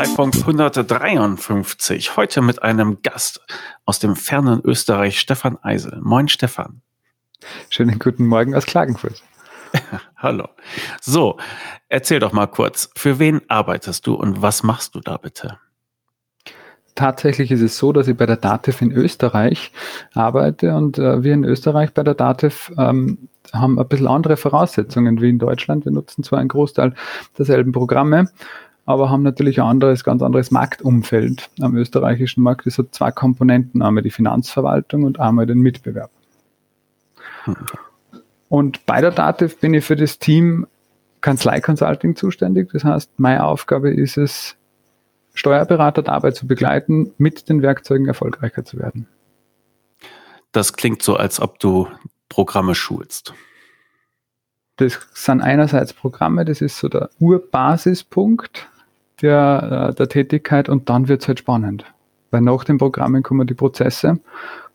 Kanzleifunk 153. Heute mit einem Gast aus dem fernen Österreich, Stefan Eisel. Moin, Stefan. Schönen guten Morgen aus Klagenfurt. Hallo. So, erzähl doch mal kurz, für wen arbeitest du und was machst du da bitte? Tatsächlich ist es so, dass ich bei der DATEV in Österreich arbeite und äh, wir in Österreich bei der DATEV ähm, haben ein bisschen andere Voraussetzungen wie in Deutschland. Wir nutzen zwar einen Großteil derselben Programme, aber haben natürlich ein anderes, ganz anderes Marktumfeld am österreichischen Markt. Das hat zwei Komponenten, einmal die Finanzverwaltung und einmal den Mitbewerb. Und bei der DATEV bin ich für das Team Kanzlei Consulting zuständig. Das heißt, meine Aufgabe ist es, Steuerberater dabei zu begleiten, mit den Werkzeugen erfolgreicher zu werden. Das klingt so, als ob du Programme schulst. Das sind einerseits Programme, das ist so der Urbasispunkt der, äh, der Tätigkeit und dann wird es halt spannend. Weil nach den Programmen kommen die Prozesse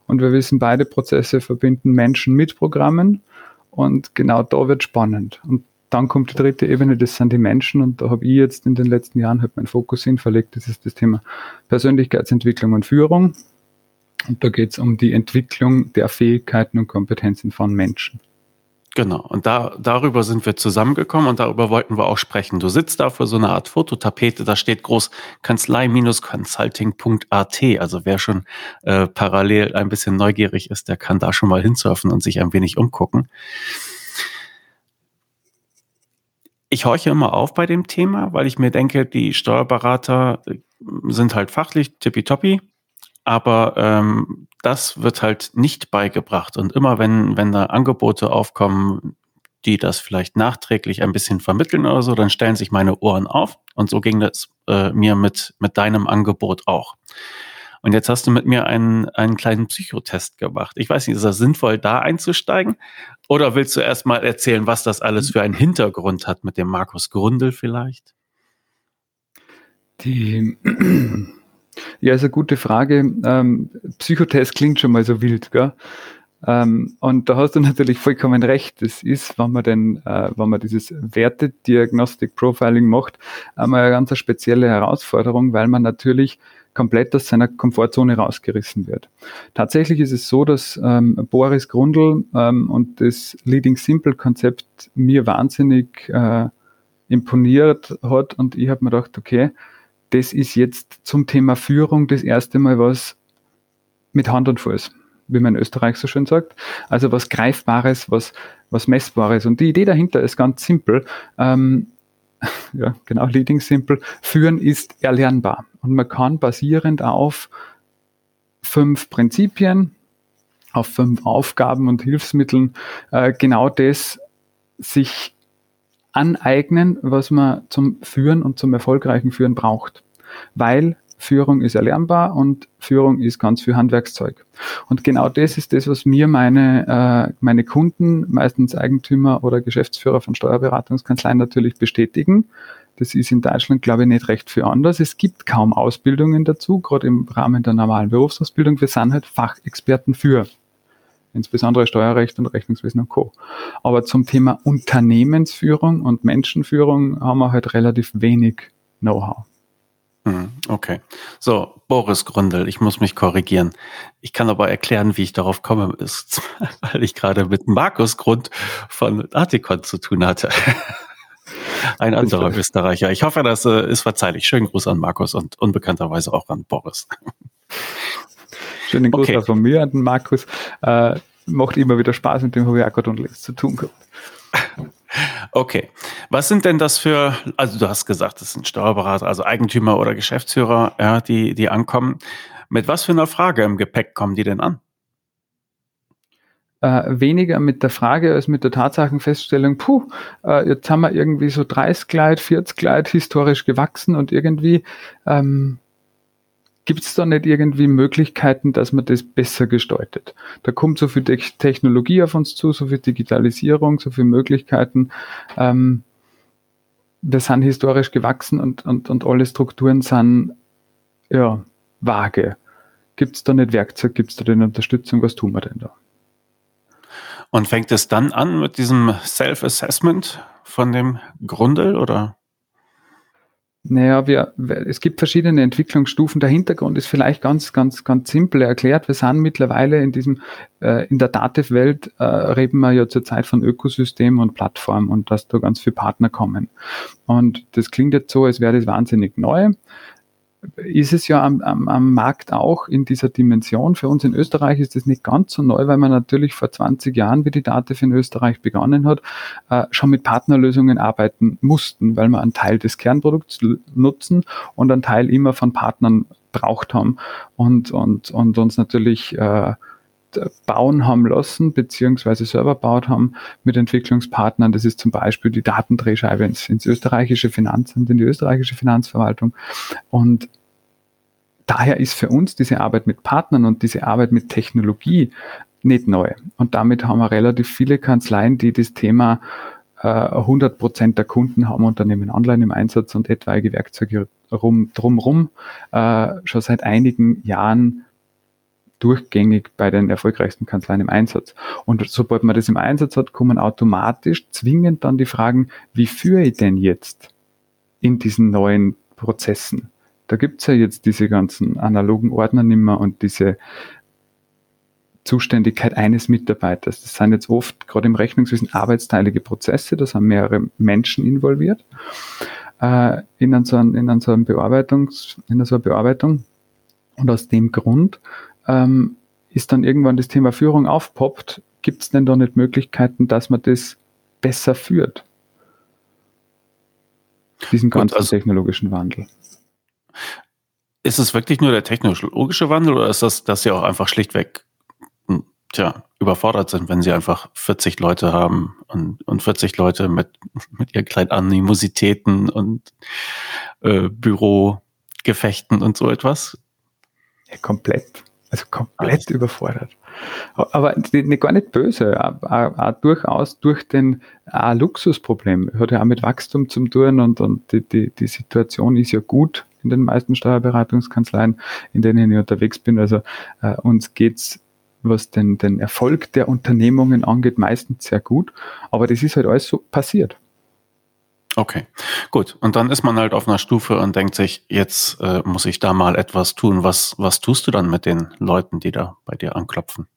und wir wissen, beide Prozesse verbinden Menschen mit Programmen und genau da wird spannend. Und dann kommt die dritte Ebene, das sind die Menschen und da habe ich jetzt in den letzten Jahren halt meinen Fokus hinverlegt, das ist das Thema Persönlichkeitsentwicklung und Führung. Und da geht es um die Entwicklung der Fähigkeiten und Kompetenzen von Menschen. Genau, und da, darüber sind wir zusammengekommen und darüber wollten wir auch sprechen. Du sitzt da vor so einer Art Fototapete, da steht groß kanzlei-consulting.at. Also wer schon äh, parallel ein bisschen neugierig ist, der kann da schon mal hinsurfen und sich ein wenig umgucken. Ich horche immer auf bei dem Thema, weil ich mir denke, die Steuerberater sind halt fachlich tippitoppi, aber ähm, das wird halt nicht beigebracht. Und immer wenn, wenn da Angebote aufkommen, die das vielleicht nachträglich ein bisschen vermitteln oder so, dann stellen sich meine Ohren auf. Und so ging das äh, mir mit, mit deinem Angebot auch. Und jetzt hast du mit mir einen, einen kleinen Psychotest gemacht. Ich weiß nicht, ist das sinnvoll, da einzusteigen? Oder willst du erst mal erzählen, was das alles für einen Hintergrund hat mit dem Markus Grundel vielleicht? Die ja, ist eine gute Frage. Ähm, Psychotest klingt schon mal so wild, gell? Ähm, und da hast du natürlich vollkommen recht. Das ist, wenn man denn, äh, wenn man dieses Wertediagnostik Profiling macht, einmal eine ganz spezielle Herausforderung, weil man natürlich komplett aus seiner Komfortzone rausgerissen wird. Tatsächlich ist es so, dass ähm, Boris Grundl ähm, und das Leading Simple Konzept mir wahnsinnig äh, imponiert hat und ich habe mir gedacht, okay, das ist jetzt zum Thema Führung das erste Mal was mit Hand und Fuß, wie man in Österreich so schön sagt. Also was Greifbares, was, was Messbares. Und die Idee dahinter ist ganz simpel. Ähm, ja, genau, Leading Simple. Führen ist erlernbar. Und man kann basierend auf fünf Prinzipien, auf fünf Aufgaben und Hilfsmitteln äh, genau das sich aneignen, was man zum Führen und zum erfolgreichen Führen braucht. Weil Führung ist erlernbar und Führung ist ganz viel Handwerkszeug. Und genau das ist das, was mir meine, äh, meine Kunden, meistens Eigentümer oder Geschäftsführer von Steuerberatungskanzleien natürlich bestätigen. Das ist in Deutschland, glaube ich, nicht recht viel anders. Es gibt kaum Ausbildungen dazu, gerade im Rahmen der normalen Berufsausbildung. Wir sind halt Fachexperten für insbesondere Steuerrecht und Rechnungswesen und Co. Aber zum Thema Unternehmensführung und Menschenführung haben wir halt relativ wenig Know-how. Hm, okay. So, Boris Gründel, ich muss mich korrigieren. Ich kann aber erklären, wie ich darauf komme, ist, weil ich gerade mit Markus Grund von Articon zu tun hatte. Ein anderer Österreicher. Ich hoffe, das äh, ist verzeihlich. Schönen Gruß an Markus und unbekannterweise auch an Boris. Schönen Gruß okay. auch von mir an den Markus. Äh, macht immer wieder Spaß, mit dem habe ich auch gerade und zu tun gehabt. Okay. Was sind denn das für, also du hast gesagt, das sind Steuerberater, also Eigentümer oder Geschäftsführer, ja, die, die ankommen. Mit was für einer Frage im Gepäck kommen die denn an? Äh, weniger mit der Frage als mit der Tatsachenfeststellung, puh, äh, jetzt haben wir irgendwie so 30 Gleit, 40 Gleit historisch gewachsen und irgendwie ähm, Gibt es da nicht irgendwie Möglichkeiten, dass man das besser gestaltet? Da kommt so viel Technologie auf uns zu, so viel Digitalisierung, so viele Möglichkeiten. Ähm, wir sind historisch gewachsen und, und, und alle Strukturen sind ja, vage. Gibt es da nicht Werkzeug, gibt es da denn Unterstützung? Was tun wir denn da? Und fängt es dann an mit diesem Self-Assessment von dem Grundel oder? Naja, wir, es gibt verschiedene Entwicklungsstufen. Der Hintergrund ist vielleicht ganz, ganz, ganz simpel erklärt. Wir sind mittlerweile in diesem, äh, in der Dativ-Welt äh, reden wir ja zurzeit von Ökosystem und Plattform und dass da ganz viele Partner kommen. Und das klingt jetzt so, als wäre das wahnsinnig neu ist es ja am, am, am Markt auch in dieser Dimension. Für uns in Österreich ist das nicht ganz so neu, weil man natürlich vor 20 Jahren, wie die Dativ in Österreich begonnen hat, äh, schon mit Partnerlösungen arbeiten mussten, weil wir einen Teil des Kernprodukts nutzen und einen Teil immer von Partnern braucht haben und, und, und uns natürlich äh, bauen haben lassen, beziehungsweise selber baut haben mit Entwicklungspartnern. Das ist zum Beispiel die Datendrehscheibe ins, ins österreichische Finanzamt, in die österreichische Finanzverwaltung. Und daher ist für uns diese Arbeit mit Partnern und diese Arbeit mit Technologie nicht neu. Und damit haben wir relativ viele Kanzleien, die das Thema 100 äh, Prozent der Kunden haben Unternehmen online im Einsatz und etwaige Werkzeuge rum, drumrum äh, schon seit einigen Jahren durchgängig bei den erfolgreichsten Kanzleien im Einsatz. Und sobald man das im Einsatz hat, kommen automatisch zwingend dann die Fragen, wie führe ich denn jetzt in diesen neuen Prozessen? Da gibt's ja jetzt diese ganzen analogen Ordner nimmer und diese Zuständigkeit eines Mitarbeiters. Das sind jetzt oft gerade im Rechnungswesen arbeitsteilige Prozesse, da sind mehrere Menschen involviert äh, in, so einem, in so Bearbeitungs, in so einer Bearbeitung. Und aus dem Grund ähm, ist dann irgendwann das Thema Führung aufpoppt, gibt es denn da nicht Möglichkeiten, dass man das besser führt? Diesen ganzen also, technologischen Wandel. Ist es wirklich nur der technologische Wandel oder ist das, dass sie auch einfach schlichtweg hm, tja, überfordert sind, wenn sie einfach 40 Leute haben und, und 40 Leute mit, mit ihren kleinen Animositäten und äh, Bürogefechten und so etwas? Ja, komplett. Also komplett ah, überfordert. Aber nicht, gar nicht böse, auch, auch durchaus durch den Luxusproblem. Hat ja auch mit Wachstum zu tun und, und die, die, die Situation ist ja gut in den meisten Steuerberatungskanzleien, in denen ich unterwegs bin. Also äh, uns geht's was den, den Erfolg der Unternehmungen angeht, meistens sehr gut. Aber das ist halt alles so passiert. Okay, gut. Und dann ist man halt auf einer Stufe und denkt sich, jetzt äh, muss ich da mal etwas tun. Was, was tust du dann mit den Leuten, die da bei dir anklopfen?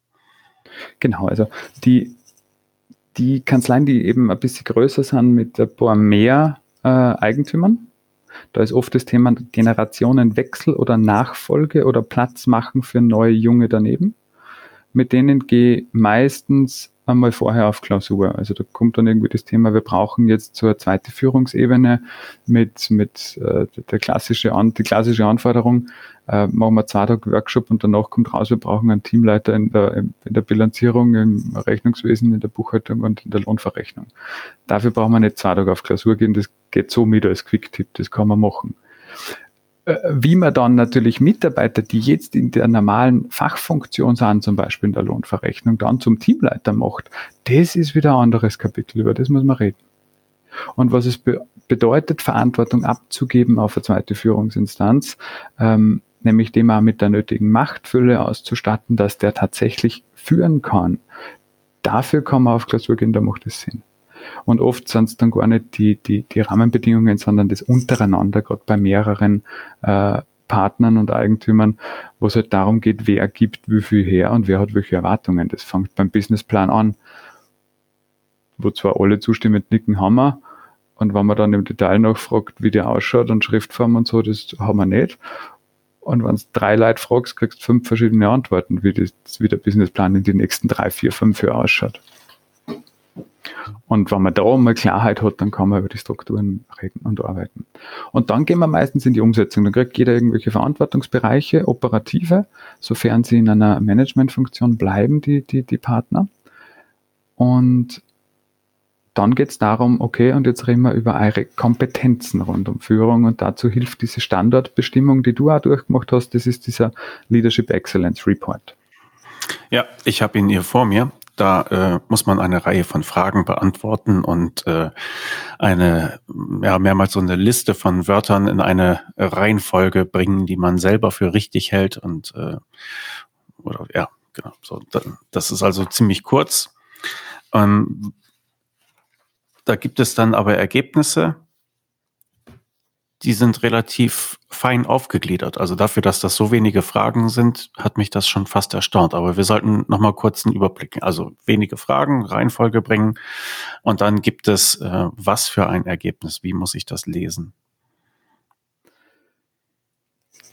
Genau, also die, die Kanzleien, die eben ein bisschen größer sind mit ein paar mehr äh, Eigentümern, da ist oft das Thema Generationenwechsel oder Nachfolge oder Platz machen für neue Junge daneben. Mit denen gehe meistens einmal vorher auf Klausur. Also da kommt dann irgendwie das Thema, wir brauchen jetzt so eine zweite Führungsebene mit, mit äh, der klassische An die klassische Anforderung, äh, machen wir zwei Tage Workshop und danach kommt raus, wir brauchen einen Teamleiter in der, in der Bilanzierung, im Rechnungswesen, in der Buchhaltung und in der Lohnverrechnung. Dafür brauchen wir nicht zwei Tage auf Klausur gehen, das geht so mit als Quick-Tipp, das kann man machen. Äh, wie man dann natürlich Mitarbeiter, die jetzt in der normalen Fachfunktion sind, zum Beispiel in der Lohnverrechnung, dann zum Teamleiter macht, das ist wieder ein anderes Kapitel, über das muss man reden. Und was es be bedeutet, Verantwortung abzugeben auf eine zweite Führungsinstanz, ähm, nämlich dem auch mit der nötigen Machtfülle auszustatten, dass der tatsächlich führen kann. Dafür kann man auf Klausur gehen, da macht es Sinn. Und oft sind es dann gar nicht die, die, die Rahmenbedingungen, sondern das untereinander, gerade bei mehreren äh, Partnern und Eigentümern, wo es halt darum geht, wer gibt wie viel her und wer hat welche Erwartungen. Das fängt beim Businessplan an, wo zwar alle zustimmend nicken haben wir, und wenn man dann im Detail nachfragt, wie der ausschaut und Schriftform und so, das haben wir nicht. Und wenn du drei Leute fragst, kriegst du fünf verschiedene Antworten, wie, das, wie der Businessplan in den nächsten drei, vier, fünf Jahren ausschaut. Und wenn man da mal Klarheit hat, dann kann man über die Strukturen reden und arbeiten. Und dann gehen wir meistens in die Umsetzung. Dann kriegt jeder irgendwelche Verantwortungsbereiche, operative, sofern sie in einer Managementfunktion bleiben, die, die, die Partner. Und dann geht es darum, okay, und jetzt reden wir über eure Kompetenzen rund um Führung und dazu hilft diese Standortbestimmung, die du auch durchgemacht hast, das ist dieser Leadership Excellence Report. Ja, ich habe ihn hier vor mir. Da äh, muss man eine Reihe von Fragen beantworten und äh, eine, ja, mehrmals so eine Liste von Wörtern in eine Reihenfolge bringen, die man selber für richtig hält und äh, oder ja, genau. So, das ist also ziemlich kurz. Ähm, da gibt es dann aber Ergebnisse, die sind relativ fein aufgegliedert. Also dafür, dass das so wenige Fragen sind, hat mich das schon fast erstaunt. Aber wir sollten noch mal kurz einen Überblick, also wenige Fragen, Reihenfolge bringen und dann gibt es äh, was für ein Ergebnis. Wie muss ich das lesen?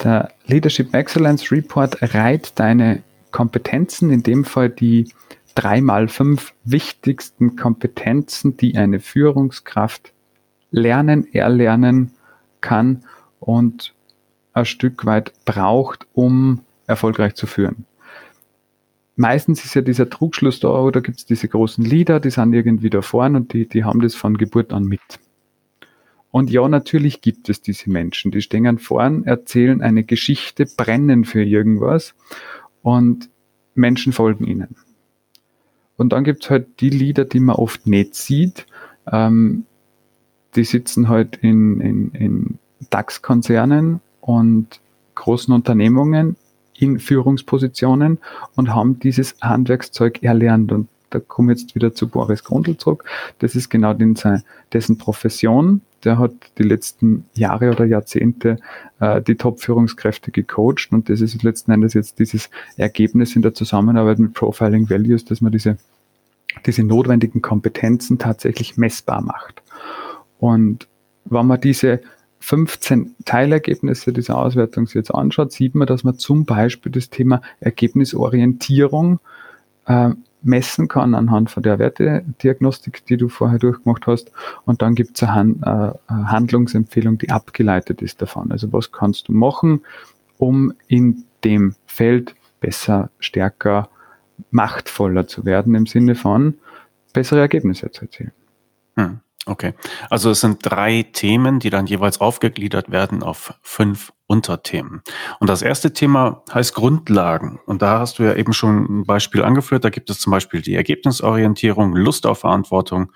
Der Leadership Excellence Report reiht deine Kompetenzen, in dem Fall die drei mal fünf wichtigsten Kompetenzen, die eine Führungskraft lernen, erlernen kann und ein Stück weit braucht, um erfolgreich zu führen. Meistens ist ja dieser Trugschluss da, oder gibt es diese großen Leader, die sind irgendwie da vorne und die, die haben das von Geburt an mit. Und ja, natürlich gibt es diese Menschen, die stehen vorn, erzählen eine Geschichte, brennen für irgendwas und Menschen folgen ihnen. Und dann gibt es halt die Lieder, die man oft nicht sieht. Ähm, die sitzen halt in, in, in DAX-Konzernen und großen Unternehmungen in Führungspositionen und haben dieses Handwerkszeug erlernt. Und da komme ich jetzt wieder zu Boris Grundl zurück. Das ist genau den, dessen Profession. Der hat die letzten Jahre oder Jahrzehnte äh, die Top-Führungskräfte gecoacht und das ist letzten Endes jetzt dieses Ergebnis in der Zusammenarbeit mit Profiling Values, dass man diese, diese notwendigen Kompetenzen tatsächlich messbar macht. Und wenn man diese 15 Teilergebnisse dieser Auswertung jetzt anschaut, sieht man, dass man zum Beispiel das Thema Ergebnisorientierung äh, messen kann anhand von der Wertediagnostik, die du vorher durchgemacht hast. Und dann gibt es eine, äh, eine Handlungsempfehlung, die abgeleitet ist davon. Also was kannst du machen, um in dem Feld besser, stärker, machtvoller zu werden im Sinne von bessere Ergebnisse zu erzielen. Hm. Okay, also es sind drei Themen, die dann jeweils aufgegliedert werden auf fünf Unterthemen. Und das erste Thema heißt Grundlagen. Und da hast du ja eben schon ein Beispiel angeführt. Da gibt es zum Beispiel die Ergebnisorientierung, Lust auf Verantwortung,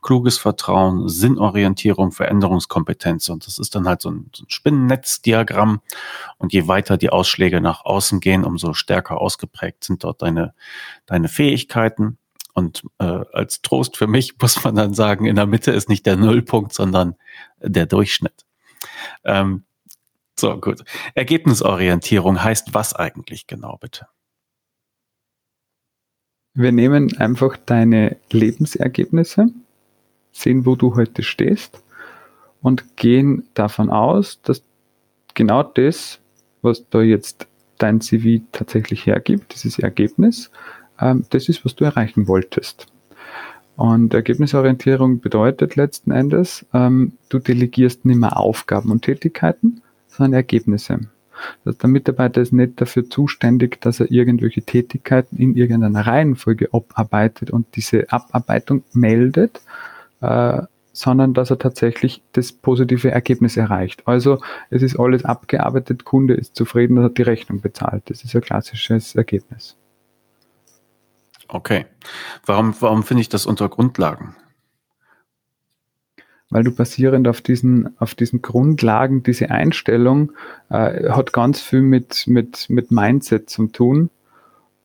kluges Vertrauen, Sinnorientierung, Veränderungskompetenz. Und das ist dann halt so ein, so ein Spinnennetzdiagramm. Und je weiter die Ausschläge nach außen gehen, umso stärker ausgeprägt sind dort deine, deine Fähigkeiten. Und äh, als Trost für mich muss man dann sagen, in der Mitte ist nicht der Nullpunkt, sondern der Durchschnitt. Ähm, so, gut. Ergebnisorientierung heißt was eigentlich genau, bitte? Wir nehmen einfach deine Lebensergebnisse, sehen, wo du heute stehst und gehen davon aus, dass genau das, was da jetzt dein CV tatsächlich hergibt, dieses Ergebnis, das ist, was du erreichen wolltest. Und Ergebnisorientierung bedeutet letzten Endes, ähm, du delegierst nicht mehr Aufgaben und Tätigkeiten, sondern Ergebnisse. Also der Mitarbeiter ist nicht dafür zuständig, dass er irgendwelche Tätigkeiten in irgendeiner Reihenfolge abarbeitet und diese Abarbeitung meldet, äh, sondern dass er tatsächlich das positive Ergebnis erreicht. Also es ist alles abgearbeitet, Kunde ist zufrieden und hat die Rechnung bezahlt. Das ist ein klassisches Ergebnis. Okay. Warum, warum finde ich das unter Grundlagen? Weil du basierend auf diesen, auf diesen Grundlagen, diese Einstellung äh, hat ganz viel mit, mit, mit Mindset zu tun.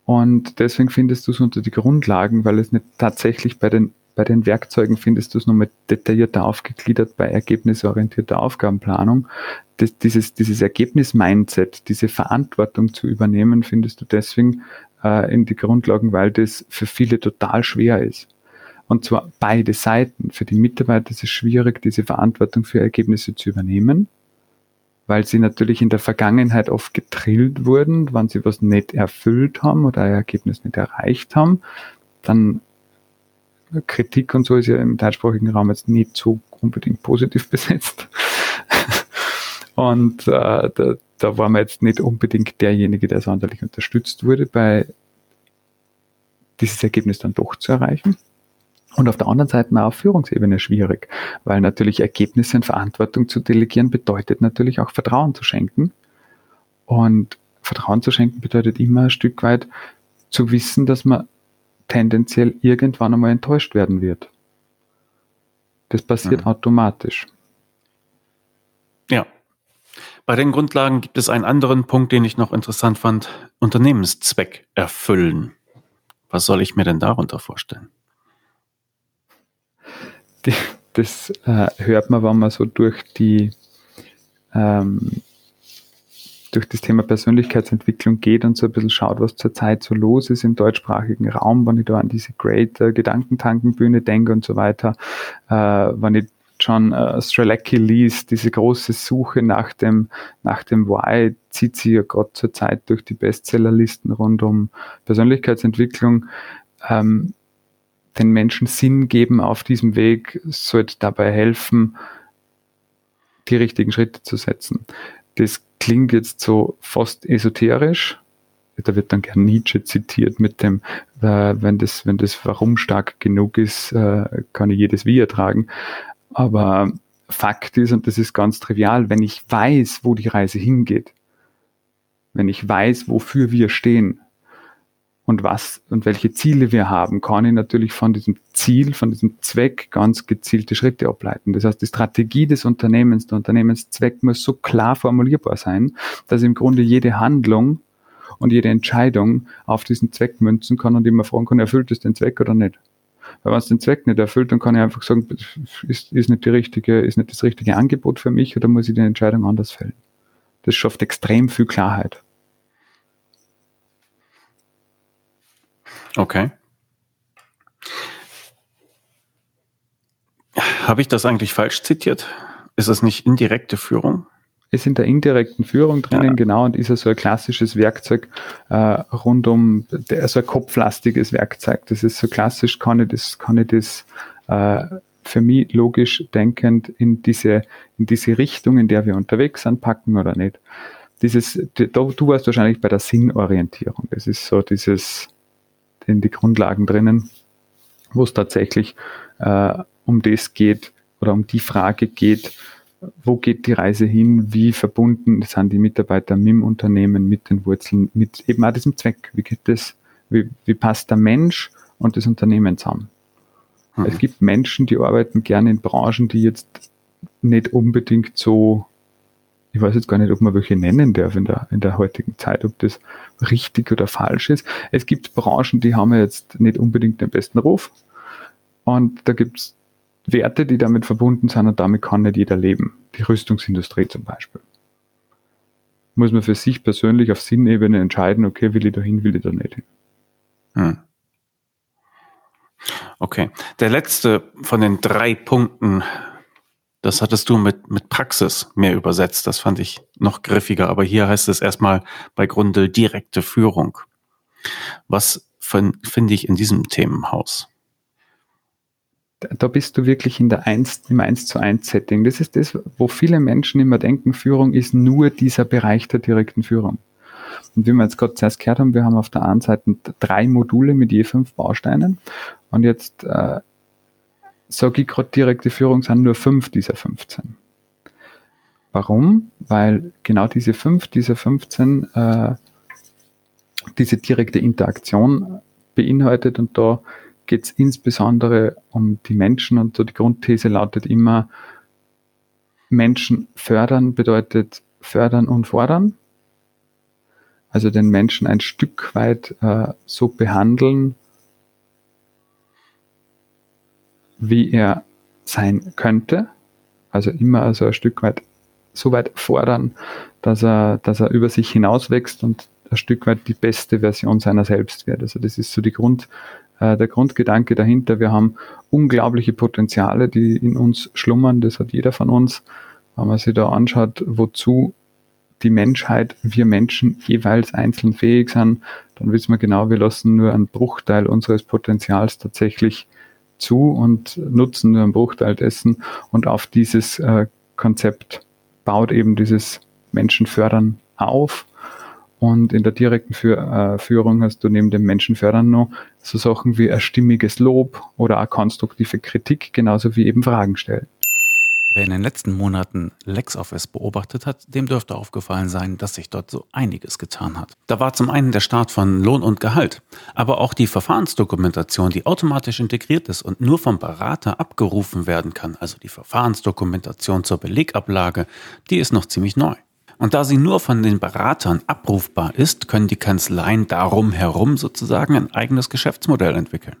Und deswegen findest du es unter die Grundlagen, weil es nicht tatsächlich bei den, bei den Werkzeugen findest du es nochmal detaillierter aufgegliedert bei ergebnisorientierter Aufgabenplanung. Das, dieses, dieses Ergebnis-Mindset, diese Verantwortung zu übernehmen, findest du deswegen äh, in die Grundlagen, weil das für viele total schwer ist. Und zwar beide Seiten. Für die Mitarbeiter ist es schwierig, diese Verantwortung für Ergebnisse zu übernehmen, weil sie natürlich in der Vergangenheit oft getrillt wurden, wenn sie was nicht erfüllt haben oder ein Ergebnis nicht erreicht haben. Dann Kritik und so ist ja im deutschsprachigen Raum jetzt nicht so unbedingt positiv besetzt. Und äh, da, da war man jetzt nicht unbedingt derjenige, der sonderlich unterstützt wurde, bei dieses Ergebnis dann doch zu erreichen. Und auf der anderen Seite auch auf Führungsebene schwierig, weil natürlich Ergebnisse und Verantwortung zu delegieren bedeutet natürlich auch Vertrauen zu schenken. Und Vertrauen zu schenken bedeutet immer ein Stück weit zu wissen, dass man tendenziell irgendwann einmal enttäuscht werden wird. Das passiert mhm. automatisch. Ja, bei den Grundlagen gibt es einen anderen Punkt, den ich noch interessant fand. Unternehmenszweck erfüllen. Was soll ich mir denn darunter vorstellen? Das äh, hört man, wenn man so durch die, ähm, durch das Thema Persönlichkeitsentwicklung geht und so ein bisschen schaut, was zurzeit so los ist im deutschsprachigen Raum, wenn ich da an diese Great äh, Gedankentankenbühne denke und so weiter, äh, wenn ich John äh, Strelacki liest, diese große Suche nach dem, nach dem Why, zieht sie ja gerade zurzeit durch die Bestsellerlisten rund um Persönlichkeitsentwicklung. Ähm, den Menschen Sinn geben auf diesem Weg, sollte dabei helfen, die richtigen Schritte zu setzen. Das klingt jetzt so fast esoterisch. Da wird dann gern Nietzsche zitiert mit dem, äh, wenn das, wenn das Warum stark genug ist, äh, kann ich jedes Wie ertragen. Aber Fakt ist, und das ist ganz trivial, wenn ich weiß, wo die Reise hingeht, wenn ich weiß, wofür wir stehen, und was und welche Ziele wir haben, kann ich natürlich von diesem Ziel, von diesem Zweck ganz gezielte Schritte ableiten. Das heißt, die Strategie des Unternehmens, der Unternehmenszweck muss so klar formulierbar sein, dass im Grunde jede Handlung und jede Entscheidung auf diesen Zweck münzen kann und immer fragen kann, erfüllt es den Zweck oder nicht. Weil wenn es den Zweck nicht erfüllt, dann kann ich einfach sagen, ist, ist, nicht die richtige, ist nicht das richtige Angebot für mich oder muss ich die Entscheidung anders fällen. Das schafft extrem viel Klarheit. Okay. Habe ich das eigentlich falsch zitiert? Ist das nicht indirekte Führung? Ist in der indirekten Führung drinnen, ja. genau, und ist ja so ein klassisches Werkzeug äh, rund um, der, so ein kopflastiges Werkzeug. Das ist so klassisch, kann ich das, kann ich das äh, für mich logisch denkend in diese, in diese Richtung, in der wir unterwegs sind, packen oder nicht. Dieses, du, du warst wahrscheinlich bei der Sinnorientierung. Das ist so dieses, in die Grundlagen drinnen, wo es tatsächlich äh, um das geht oder um die Frage geht, wo geht die Reise hin, wie verbunden sind die Mitarbeiter mit dem Unternehmen, mit den Wurzeln, mit eben auch diesem Zweck. Wie geht das, wie, wie passt der Mensch und das Unternehmen zusammen? Mhm. Es gibt Menschen, die arbeiten gerne in Branchen, die jetzt nicht unbedingt so ich weiß jetzt gar nicht, ob man welche nennen darf in der, in der heutigen Zeit, ob das richtig oder falsch ist. Es gibt Branchen, die haben jetzt nicht unbedingt den besten Ruf. Und da gibt es Werte, die damit verbunden sind und damit kann nicht jeder leben. Die Rüstungsindustrie zum Beispiel. Muss man für sich persönlich auf Sinnebene entscheiden, okay, will ich da hin, will ich da nicht hin. Hm. Okay. Der letzte von den drei Punkten das hattest du mit, mit Praxis mehr übersetzt. Das fand ich noch griffiger. Aber hier heißt es erstmal bei Grundel direkte Führung. Was finde ich in diesem Themenhaus? Da bist du wirklich in der 1, im 1 zu 1 Setting. Das ist das, wo viele Menschen immer denken, Führung ist nur dieser Bereich der direkten Führung. Und wie wir jetzt gerade zuerst gehört haben, wir haben auf der einen Seite drei Module mit je fünf Bausteinen. Und jetzt äh, sage ich gerade direkte Führung sind nur fünf dieser 15. Warum? Weil genau diese fünf dieser 15 äh, diese direkte Interaktion beinhaltet und da geht es insbesondere um die Menschen und so die Grundthese lautet immer, Menschen fördern bedeutet fördern und fordern. Also den Menschen ein Stück weit äh, so behandeln, wie er sein könnte. Also immer also ein Stück weit so weit fordern, dass er, dass er über sich hinauswächst und ein Stück weit die beste Version seiner selbst wird. Also das ist so die Grund, äh, der Grundgedanke dahinter. Wir haben unglaubliche Potenziale, die in uns schlummern. Das hat jeder von uns. Wenn man sich da anschaut, wozu die Menschheit, wir Menschen jeweils einzeln fähig sind, dann wissen wir genau, wir lassen nur einen Bruchteil unseres Potenzials tatsächlich zu und nutzen nur einen Bruchteil dessen. Und auf dieses äh, Konzept baut eben dieses Menschenfördern auf. Und in der direkten Für, äh, Führung hast du neben dem Menschenfördern noch so Sachen wie ein stimmiges Lob oder auch konstruktive Kritik, genauso wie eben Fragen stellen. Wer in den letzten Monaten LexOffice beobachtet hat, dem dürfte aufgefallen sein, dass sich dort so einiges getan hat. Da war zum einen der Start von Lohn und Gehalt, aber auch die Verfahrensdokumentation, die automatisch integriert ist und nur vom Berater abgerufen werden kann, also die Verfahrensdokumentation zur Belegablage, die ist noch ziemlich neu. Und da sie nur von den Beratern abrufbar ist, können die Kanzleien darum herum sozusagen ein eigenes Geschäftsmodell entwickeln.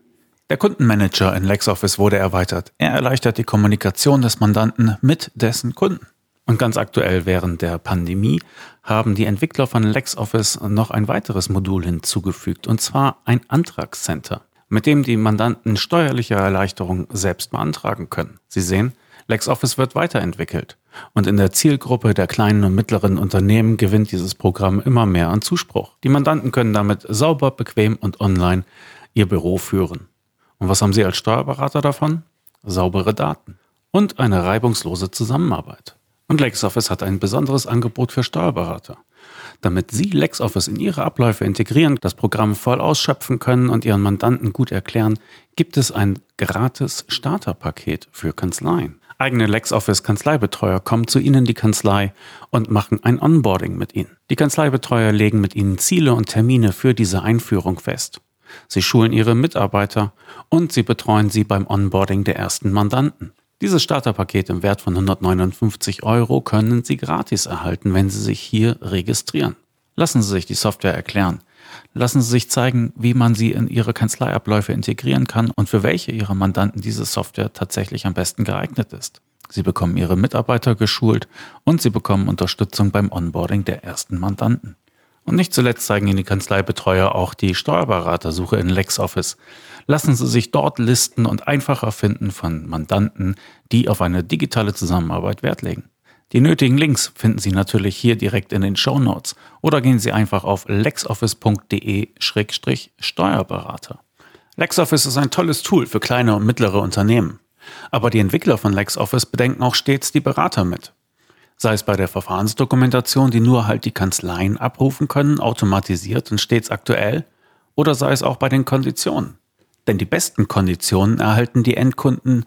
Der Kundenmanager in LexOffice wurde erweitert. Er erleichtert die Kommunikation des Mandanten mit dessen Kunden. Und ganz aktuell während der Pandemie haben die Entwickler von LexOffice noch ein weiteres Modul hinzugefügt, und zwar ein Antragscenter, mit dem die Mandanten steuerliche Erleichterungen selbst beantragen können. Sie sehen, LexOffice wird weiterentwickelt. Und in der Zielgruppe der kleinen und mittleren Unternehmen gewinnt dieses Programm immer mehr an Zuspruch. Die Mandanten können damit sauber, bequem und online ihr Büro führen. Und was haben Sie als Steuerberater davon? Saubere Daten und eine reibungslose Zusammenarbeit. Und LexOffice hat ein besonderes Angebot für Steuerberater. Damit Sie LexOffice in Ihre Abläufe integrieren, das Programm voll ausschöpfen können und Ihren Mandanten gut erklären, gibt es ein gratis Starterpaket für Kanzleien. Eigene LexOffice Kanzleibetreuer kommen zu Ihnen in die Kanzlei und machen ein Onboarding mit Ihnen. Die Kanzleibetreuer legen mit Ihnen Ziele und Termine für diese Einführung fest. Sie schulen Ihre Mitarbeiter und Sie betreuen sie beim Onboarding der ersten Mandanten. Dieses Starterpaket im Wert von 159 Euro können Sie gratis erhalten, wenn Sie sich hier registrieren. Lassen Sie sich die Software erklären. Lassen Sie sich zeigen, wie man sie in Ihre Kanzleiabläufe integrieren kann und für welche Ihrer Mandanten diese Software tatsächlich am besten geeignet ist. Sie bekommen Ihre Mitarbeiter geschult und Sie bekommen Unterstützung beim Onboarding der ersten Mandanten. Und nicht zuletzt zeigen Ihnen die Kanzleibetreuer auch die Steuerberatersuche in LexOffice. Lassen Sie sich dort listen und einfacher finden von Mandanten, die auf eine digitale Zusammenarbeit Wert legen. Die nötigen Links finden Sie natürlich hier direkt in den Show Notes oder gehen Sie einfach auf lexoffice.de-steuerberater. LexOffice ist ein tolles Tool für kleine und mittlere Unternehmen. Aber die Entwickler von LexOffice bedenken auch stets die Berater mit sei es bei der Verfahrensdokumentation, die nur halt die Kanzleien abrufen können, automatisiert und stets aktuell, oder sei es auch bei den Konditionen. Denn die besten Konditionen erhalten die Endkunden,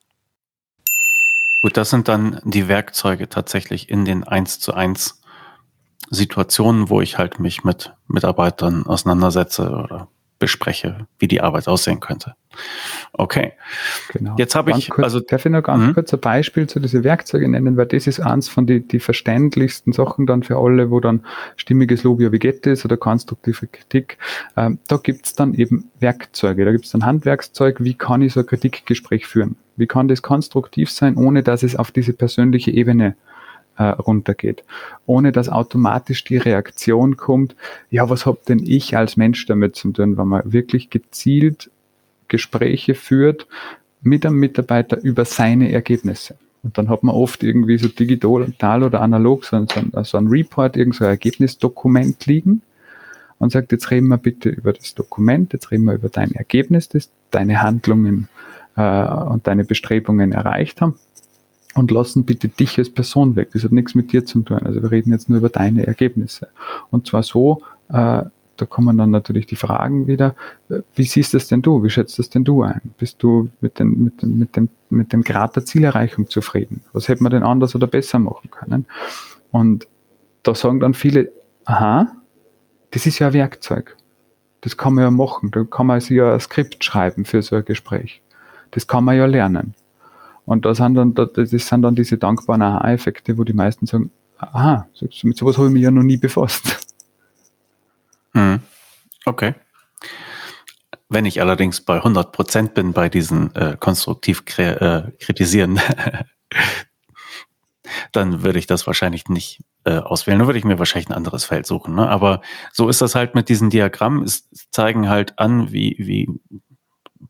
Gut, das sind dann die Werkzeuge tatsächlich in den 1 zu 1 Situationen, wo ich halt mich mit Mitarbeitern auseinandersetze oder bespreche, wie die Arbeit aussehen könnte. Okay. Genau. Jetzt habe ich, kurz, also darf ich noch ganz mhm. kurz ein Beispiel zu diesen Werkzeugen nennen, weil das ist eins von die, die verständlichsten Sachen dann für alle, wo dann stimmiges Lob ja wie geht es oder konstruktive Kritik. Ähm, da gibt's dann eben Werkzeuge. Da gibt's dann Handwerkszeug, wie kann ich so ein Kritikgespräch führen? Wie kann das konstruktiv sein, ohne dass es auf diese persönliche Ebene äh, runtergeht. Ohne dass automatisch die Reaktion kommt, ja, was hab denn ich als Mensch damit zu tun, wenn man wirklich gezielt Gespräche führt mit einem Mitarbeiter über seine Ergebnisse. Und dann hat man oft irgendwie so digital oder analog so ein, so ein Report, irgend so ein Ergebnisdokument liegen und sagt, jetzt reden wir bitte über das Dokument, jetzt reden wir über dein Ergebnis, das deine Handlungen äh, und deine Bestrebungen erreicht haben und lassen bitte dich als Person weg. Das hat nichts mit dir zu tun. Also wir reden jetzt nur über deine Ergebnisse. Und zwar so, äh, da kommen dann natürlich die Fragen wieder, wie siehst das denn du? Wie schätzt das denn du ein? Bist du mit, den, mit, dem, mit, dem, mit dem Grad der Zielerreichung zufrieden? Was hätte man denn anders oder besser machen können? Und da sagen dann viele, aha, das ist ja ein Werkzeug. Das kann man ja machen. Da kann man sich ja ein Skript schreiben für so ein Gespräch. Das kann man ja lernen. Und das sind dann, das sind dann diese dankbaren Aha-Effekte, wo die meisten sagen, aha, mit sowas habe ich mich ja noch nie befasst. Hm. Okay. Wenn ich allerdings bei 100 Prozent bin bei diesen äh, konstruktiv äh, kritisieren, dann würde ich das wahrscheinlich nicht äh, auswählen. Dann würde ich mir wahrscheinlich ein anderes Feld suchen. Ne? Aber so ist das halt mit diesen Diagrammen. Es zeigen halt an, wie, wie,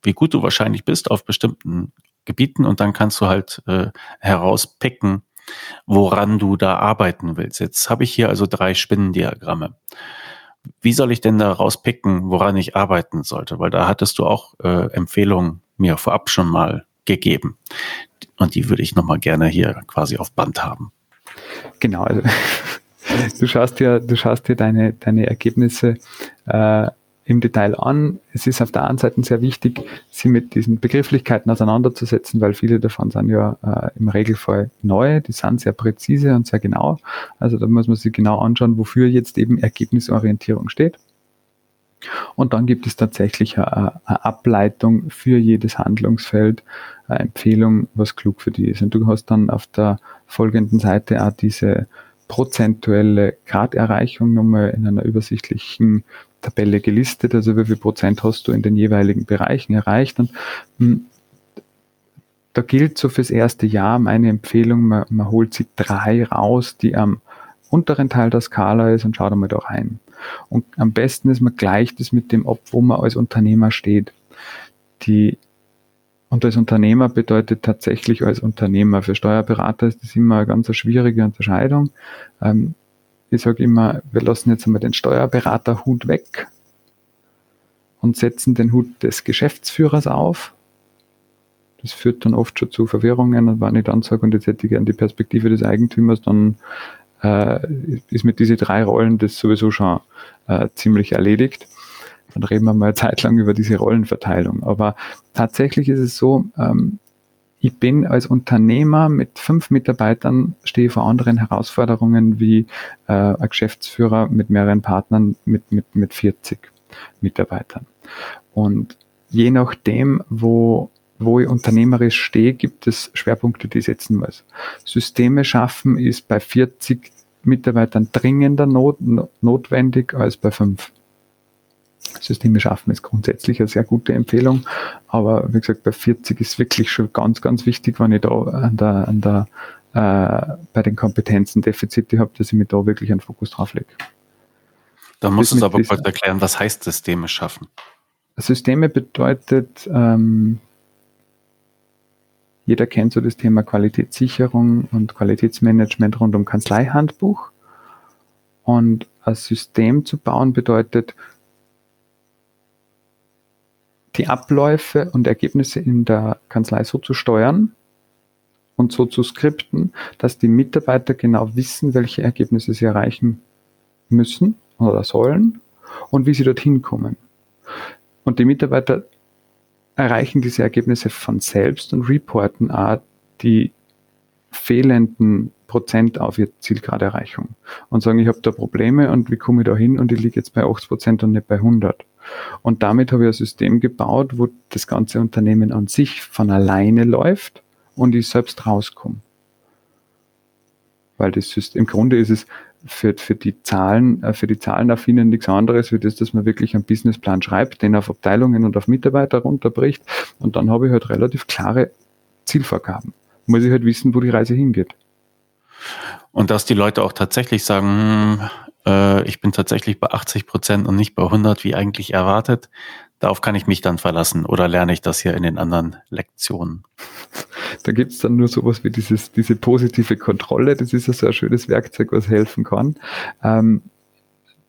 wie gut du wahrscheinlich bist auf bestimmten Gebieten und dann kannst du halt äh, herauspicken, woran du da arbeiten willst. Jetzt habe ich hier also drei Spinnendiagramme. Wie soll ich denn da rauspicken, woran ich arbeiten sollte? Weil da hattest du auch äh, Empfehlungen mir vorab schon mal gegeben. Und die würde ich nochmal gerne hier quasi auf Band haben. Genau, also du schaust dir, du schaust dir deine, deine Ergebnisse äh, im Detail an. Es ist auf der einen Seite sehr wichtig, sie mit diesen Begrifflichkeiten auseinanderzusetzen, weil viele davon sind ja äh, im Regelfall neu, die sind sehr präzise und sehr genau. Also da muss man sich genau anschauen, wofür jetzt eben Ergebnisorientierung steht. Und dann gibt es tatsächlich eine, eine Ableitung für jedes Handlungsfeld, eine Empfehlung, was klug für die ist. Und du hast dann auf der folgenden Seite auch diese prozentuelle Graderreichung nochmal in einer übersichtlichen Tabelle gelistet, also wie viel Prozent hast du in den jeweiligen Bereichen erreicht. Und hm, da gilt so fürs erste Jahr meine Empfehlung, man, man holt sie drei raus, die am unteren Teil der Skala ist und schaut einmal da rein. Und am besten ist, man gleicht es mit dem ab, wo man als Unternehmer steht. Die, und als Unternehmer bedeutet tatsächlich als Unternehmer. Für Steuerberater ist das immer eine ganz schwierige Unterscheidung. Ähm, ich sage immer, wir lassen jetzt einmal den Steuerberaterhut weg und setzen den Hut des Geschäftsführers auf. Das führt dann oft schon zu Verwirrungen und wenn ich dann sage, und jetzt hätte ich gerne die Perspektive des Eigentümers, dann äh, ist mit diesen drei Rollen das sowieso schon äh, ziemlich erledigt. Dann reden wir mal eine Zeit lang über diese Rollenverteilung. Aber tatsächlich ist es so, ähm, ich bin als Unternehmer mit fünf Mitarbeitern, stehe vor anderen Herausforderungen wie äh, ein Geschäftsführer mit mehreren Partnern mit, mit, mit 40 Mitarbeitern. Und je nachdem, wo wo ich unternehmerisch stehe, gibt es Schwerpunkte, die ich setzen muss. Systeme schaffen ist bei 40 Mitarbeitern dringender not, notwendig als bei 5. Systeme schaffen ist grundsätzlich eine sehr gute Empfehlung, aber wie gesagt, bei 40 ist wirklich schon ganz, ganz wichtig, wenn ich da an der, an der, äh, bei den Kompetenzen Defizite habe, dass ich mir da wirklich einen Fokus drauf lege. Da musst du aber kurz erklären, was heißt Systeme schaffen? Systeme bedeutet, ähm, jeder kennt so das Thema Qualitätssicherung und Qualitätsmanagement rund um Kanzleihandbuch. Und ein System zu bauen bedeutet, die Abläufe und Ergebnisse in der Kanzlei so zu steuern und so zu skripten, dass die Mitarbeiter genau wissen, welche Ergebnisse sie erreichen müssen oder sollen und wie sie dorthin kommen. Und die Mitarbeiter erreichen diese Ergebnisse von selbst und reporten auch die fehlenden Prozent auf ihr Zielgraderreichung und sagen, ich habe da Probleme und wie komme ich da hin und ich liege jetzt bei 80 Prozent und nicht bei 100. Und damit habe ich ein System gebaut, wo das ganze Unternehmen an sich von alleine läuft und ich selbst rauskomme. Weil das System, im Grunde ist es für, für die Zahlen, äh, für die Zahlenaffinen nichts anderes, wie das, dass man wirklich einen Businessplan schreibt, den auf Abteilungen und auf Mitarbeiter runterbricht und dann habe ich halt relativ klare Zielvorgaben. Muss ich halt wissen, wo die Reise hingeht. Und dass die Leute auch tatsächlich sagen, hm, äh, ich bin tatsächlich bei 80 Prozent und nicht bei 100, wie eigentlich erwartet, darauf kann ich mich dann verlassen oder lerne ich das hier in den anderen Lektionen? Da gibt es dann nur sowas wie dieses, diese positive Kontrolle. Das ist ja so ein schönes Werkzeug, was helfen kann. Ähm,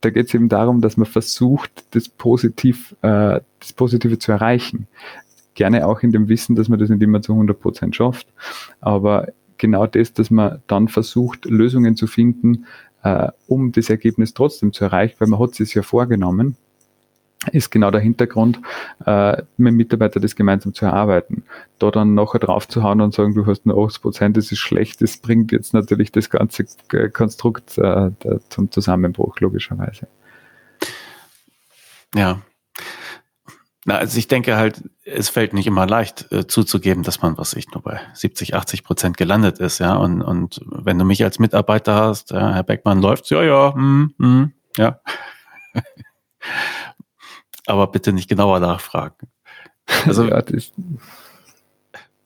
da geht es eben darum, dass man versucht, das, Positiv, äh, das Positive zu erreichen. Gerne auch in dem Wissen, dass man das nicht immer zu 100 Prozent schafft. Aber genau das, dass man dann versucht, Lösungen zu finden, äh, um das Ergebnis trotzdem zu erreichen, weil man hat es ja vorgenommen ist genau der Hintergrund, äh, mit Mitarbeitern das gemeinsam zu erarbeiten. Da dann nachher drauf zu hauen und sagen, du hast nur 80 Prozent, das ist schlecht, das bringt jetzt natürlich das ganze Konstrukt äh, zum Zusammenbruch, logischerweise. Ja. Na, also ich denke halt, es fällt nicht immer leicht äh, zuzugeben, dass man, was ich nur bei 70, 80 Prozent gelandet ist, ja. Und, und wenn du mich als Mitarbeiter hast, ja, Herr Beckmann läuft, ja, ja, mm, mm, ja. aber bitte nicht genauer nachfragen. Also, ja, das,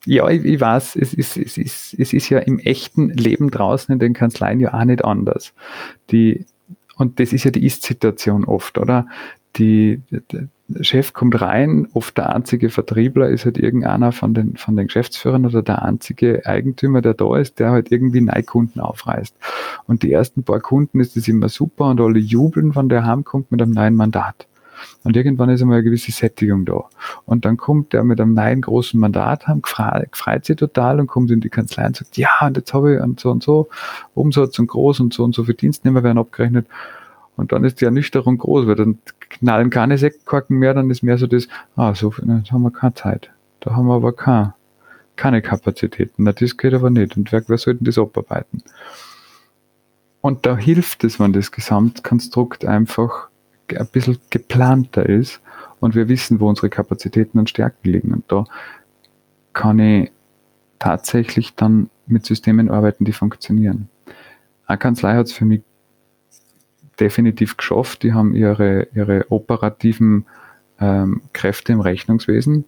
ja, ich, ich, weiß, es ist, es, ist, es ist ja im echten Leben draußen in den Kanzleien ja auch nicht anders. Die, und das ist ja die Ist-Situation oft, oder? Die, der Chef kommt rein, oft der einzige Vertriebler ist halt irgendeiner von den, von den Geschäftsführern oder der einzige Eigentümer, der da ist, der halt irgendwie Neikunden aufreißt. Und die ersten paar Kunden ist das immer super und alle jubeln, wenn der heimkommt mit einem neuen Mandat. Und irgendwann ist einmal eine gewisse Sättigung da. Und dann kommt der mit einem neuen großen Mandat, haben, freut sich total und kommt in die Kanzlei und sagt, ja, und jetzt habe ich und so und so Umsatz und groß und so und so viele Dienstnehmer werden abgerechnet. Und dann ist die Ernüchterung groß, weil dann knallen keine Sektkorken mehr, dann ist mehr so das, ah, so viel, jetzt haben wir keine Zeit. Da haben wir aber keine, keine Kapazitäten. Na, das geht aber nicht. Und wer, wer soll denn das abarbeiten? Und da hilft es, wenn das Gesamtkonstrukt einfach ein bisschen geplanter ist und wir wissen, wo unsere Kapazitäten und Stärken liegen. Und da kann ich tatsächlich dann mit Systemen arbeiten, die funktionieren. Eine Kanzlei hat es für mich definitiv geschafft. Die haben ihre, ihre operativen ähm, Kräfte im Rechnungswesen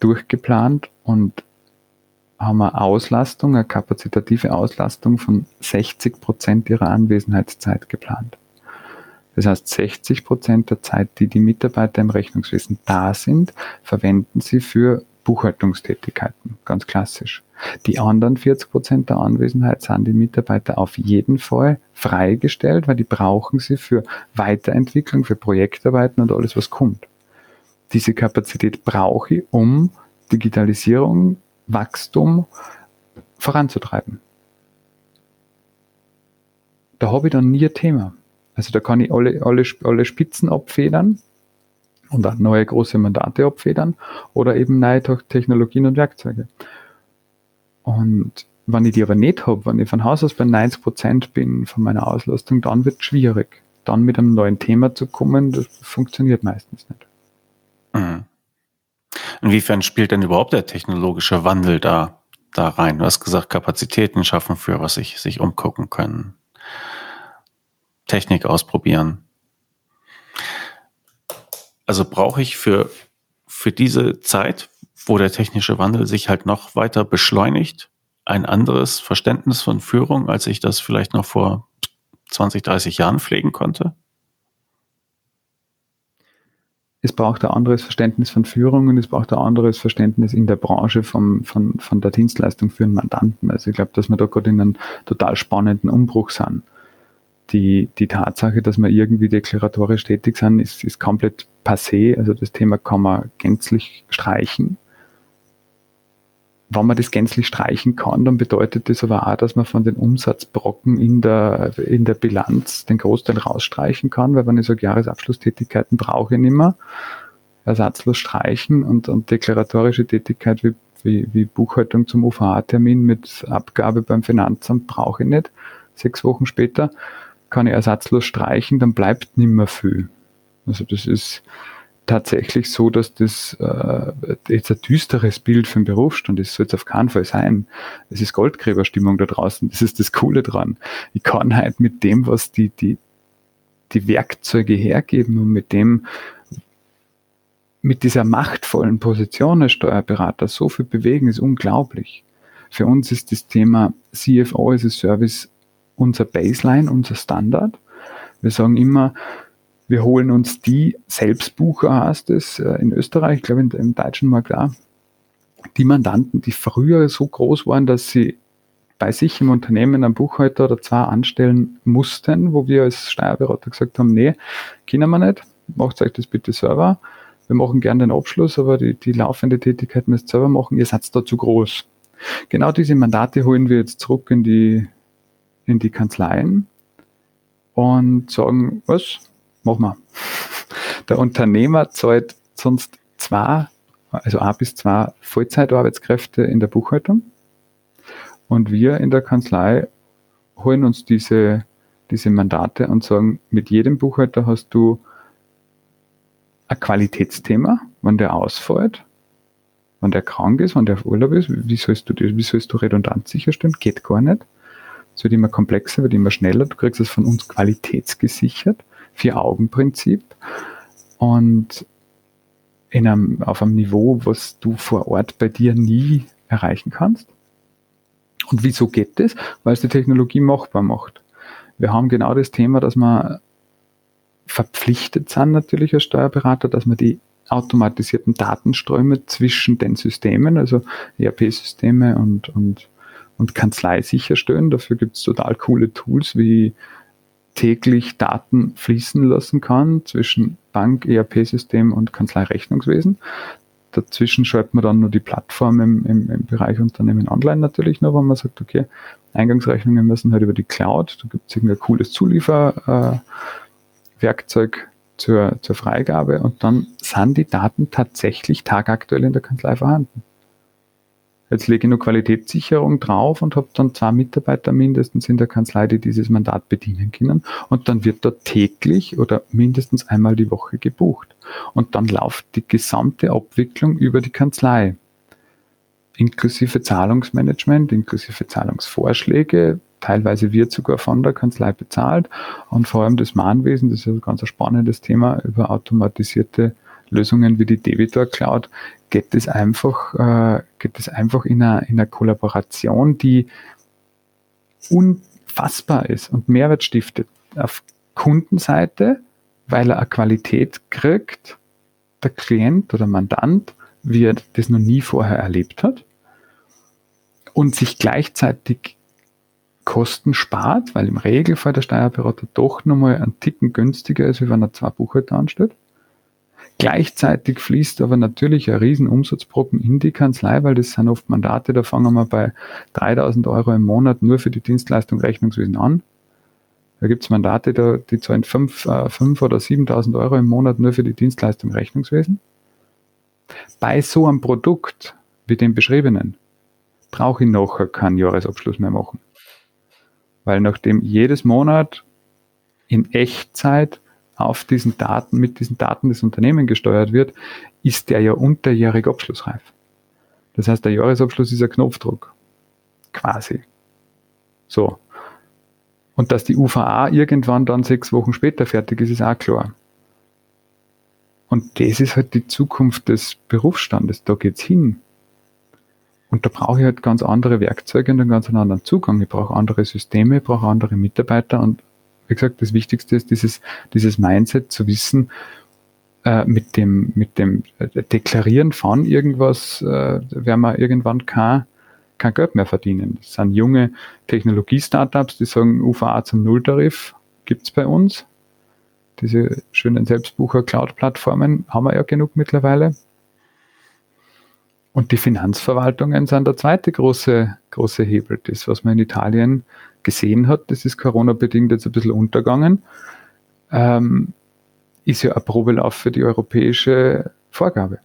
durchgeplant und haben eine Auslastung, eine kapazitative Auslastung von 60 Prozent ihrer Anwesenheitszeit geplant. Das heißt, 60 Prozent der Zeit, die die Mitarbeiter im Rechnungswesen da sind, verwenden sie für Buchhaltungstätigkeiten, ganz klassisch. Die anderen 40 Prozent der Anwesenheit sind die Mitarbeiter auf jeden Fall freigestellt, weil die brauchen sie für Weiterentwicklung, für Projektarbeiten und alles, was kommt. Diese Kapazität brauche ich, um Digitalisierung, Wachstum voranzutreiben. Da habe ich dann nie ein Thema. Also da kann ich alle, alle, alle Spitzen abfedern und auch neue große Mandate abfedern oder eben neue Technologien und Werkzeuge. Und wenn ich die aber nicht habe, wenn ich von Haus aus bei 90 Prozent bin von meiner Auslastung, dann wird es schwierig. Dann mit einem neuen Thema zu kommen, das funktioniert meistens nicht. Mhm. Inwiefern spielt denn überhaupt der technologische Wandel da, da rein? Du hast gesagt, Kapazitäten schaffen für was sich, sich umgucken können. Technik ausprobieren. Also brauche ich für, für diese Zeit, wo der technische Wandel sich halt noch weiter beschleunigt, ein anderes Verständnis von Führung, als ich das vielleicht noch vor 20, 30 Jahren pflegen konnte? Es braucht ein anderes Verständnis von Führung und es braucht ein anderes Verständnis in der Branche vom, von, von der Dienstleistung für einen Mandanten. Also ich glaube, dass wir da gerade in einem total spannenden Umbruch sind die, die Tatsache, dass wir irgendwie deklaratorisch tätig sind, ist, ist komplett passé. Also das Thema kann man gänzlich streichen. Wenn man das gänzlich streichen kann, dann bedeutet das aber auch, dass man von den Umsatzbrocken in der, in der Bilanz den Großteil rausstreichen kann, weil wenn ich sage, Jahresabschlusstätigkeiten brauche ich nicht mehr, ersatzlos streichen und, und deklaratorische Tätigkeit wie, wie, wie Buchhaltung zum UVA-Termin mit Abgabe beim Finanzamt brauche ich nicht, sechs Wochen später kann ich ersatzlos streichen, dann bleibt nicht mehr viel. Also das ist tatsächlich so, dass das äh, jetzt ein düsteres Bild für den Berufsstand ist, soll es auf keinen Fall sein. Es ist Goldgräberstimmung da draußen, das ist das Coole dran. Ich kann halt mit dem, was die, die, die Werkzeuge hergeben und mit dem, mit dieser machtvollen Position als Steuerberater so viel bewegen, ist unglaublich. Für uns ist das Thema CFO as a Service unser Baseline, unser Standard. Wir sagen immer, wir holen uns die Selbstbucher, heißt es äh, in Österreich, ich glaube im deutschen Markt auch, die Mandanten, die früher so groß waren, dass sie bei sich im Unternehmen einen Buchhalter oder zwei anstellen mussten, wo wir als Steuerberater gesagt haben, nee, können wir nicht, macht euch das bitte selber. Wir machen gerne den Abschluss, aber die, die laufende Tätigkeit müsst ihr selber machen, ihr seid da zu groß. Genau diese Mandate holen wir jetzt zurück in die in die Kanzleien und sagen, was, machen wir. Der Unternehmer zahlt sonst zwei, also ein bis zwei Vollzeitarbeitskräfte in der Buchhaltung und wir in der Kanzlei holen uns diese, diese Mandate und sagen, mit jedem Buchhalter hast du ein Qualitätsthema, wenn der ausfällt, wenn der krank ist, wenn der auf Urlaub ist, wie sollst du, wie sollst du Redundanz sicherstellen? Geht gar nicht. Es wird immer komplexer, wird immer schneller. Du kriegst es von uns qualitätsgesichert, Vier-Augen-Prinzip und in einem, auf einem Niveau, was du vor Ort bei dir nie erreichen kannst. Und wieso geht das? Weil es die Technologie machbar macht. Wir haben genau das Thema, dass wir verpflichtet sind natürlich als Steuerberater, dass wir die automatisierten Datenströme zwischen den Systemen, also ERP-Systeme und, und und Kanzlei sicherstellen. Dafür gibt es total coole Tools, wie täglich Daten fließen lassen kann zwischen Bank, ERP-System und Kanzleirechnungswesen. Dazwischen schreibt man dann nur die Plattform im, im, im Bereich Unternehmen online natürlich nur, wo man sagt, okay, Eingangsrechnungen müssen halt über die Cloud. Da gibt es irgendein cooles Zulieferwerkzeug äh, zur, zur Freigabe und dann sind die Daten tatsächlich tagaktuell in der Kanzlei vorhanden. Jetzt lege ich nur Qualitätssicherung drauf und habe dann zwei Mitarbeiter mindestens in der Kanzlei, die dieses Mandat bedienen können. Und dann wird dort täglich oder mindestens einmal die Woche gebucht. Und dann läuft die gesamte Abwicklung über die Kanzlei. Inklusive Zahlungsmanagement, inklusive Zahlungsvorschläge. Teilweise wird sogar von der Kanzlei bezahlt. Und vor allem das Mahnwesen, das ist ein ganz spannendes Thema über automatisierte Lösungen wie die Debitor Cloud geht es einfach, äh, geht es einfach in einer, in Kollaboration, die unfassbar ist und Mehrwert stiftet. Auf Kundenseite, weil er eine Qualität kriegt, der Klient oder Mandant, wie er das noch nie vorher erlebt hat und sich gleichzeitig Kosten spart, weil im Regelfall der Steuerberater doch nochmal einen Ticken günstiger ist, wie wenn er zwei Buchhalter anstellt. Gleichzeitig fließt aber natürlich ein riesen Umsatzbrocken in die Kanzlei, weil das sind oft Mandate, da fangen wir bei 3000 Euro im Monat nur für die Dienstleistung Rechnungswesen an. Da gibt es Mandate, die zahlen 5, äh, 5 oder 7000 Euro im Monat nur für die Dienstleistung Rechnungswesen. Bei so einem Produkt wie dem beschriebenen brauche ich nachher keinen Jahresabschluss mehr machen. Weil nachdem jedes Monat in Echtzeit auf diesen Daten, mit diesen Daten des Unternehmens gesteuert wird, ist der ja unterjährig abschlussreif. Das heißt, der Jahresabschluss ist ein Knopfdruck. Quasi. So. Und dass die UVA irgendwann dann sechs Wochen später fertig ist, ist auch klar. Und das ist halt die Zukunft des Berufsstandes. Da geht's hin. Und da brauche ich halt ganz andere Werkzeuge und einen ganz anderen Zugang. Ich brauche andere Systeme, ich brauche andere Mitarbeiter und wie gesagt, das Wichtigste ist dieses, dieses Mindset zu wissen, äh, mit dem, mit dem Deklarieren von irgendwas äh, werden wir irgendwann kein, kein Geld mehr verdienen. Das sind junge Technologie-Startups, die sagen, UVA zum Nulltarif gibt's bei uns. Diese schönen Selbstbucher-Cloud-Plattformen haben wir ja genug mittlerweile. Und die Finanzverwaltungen sind der zweite große, große Hebel. Das, was man in Italien gesehen hat, das ist Corona-bedingt jetzt ein bisschen untergegangen, ähm, ist ja ein Probelauf für die europäische Vorgabe.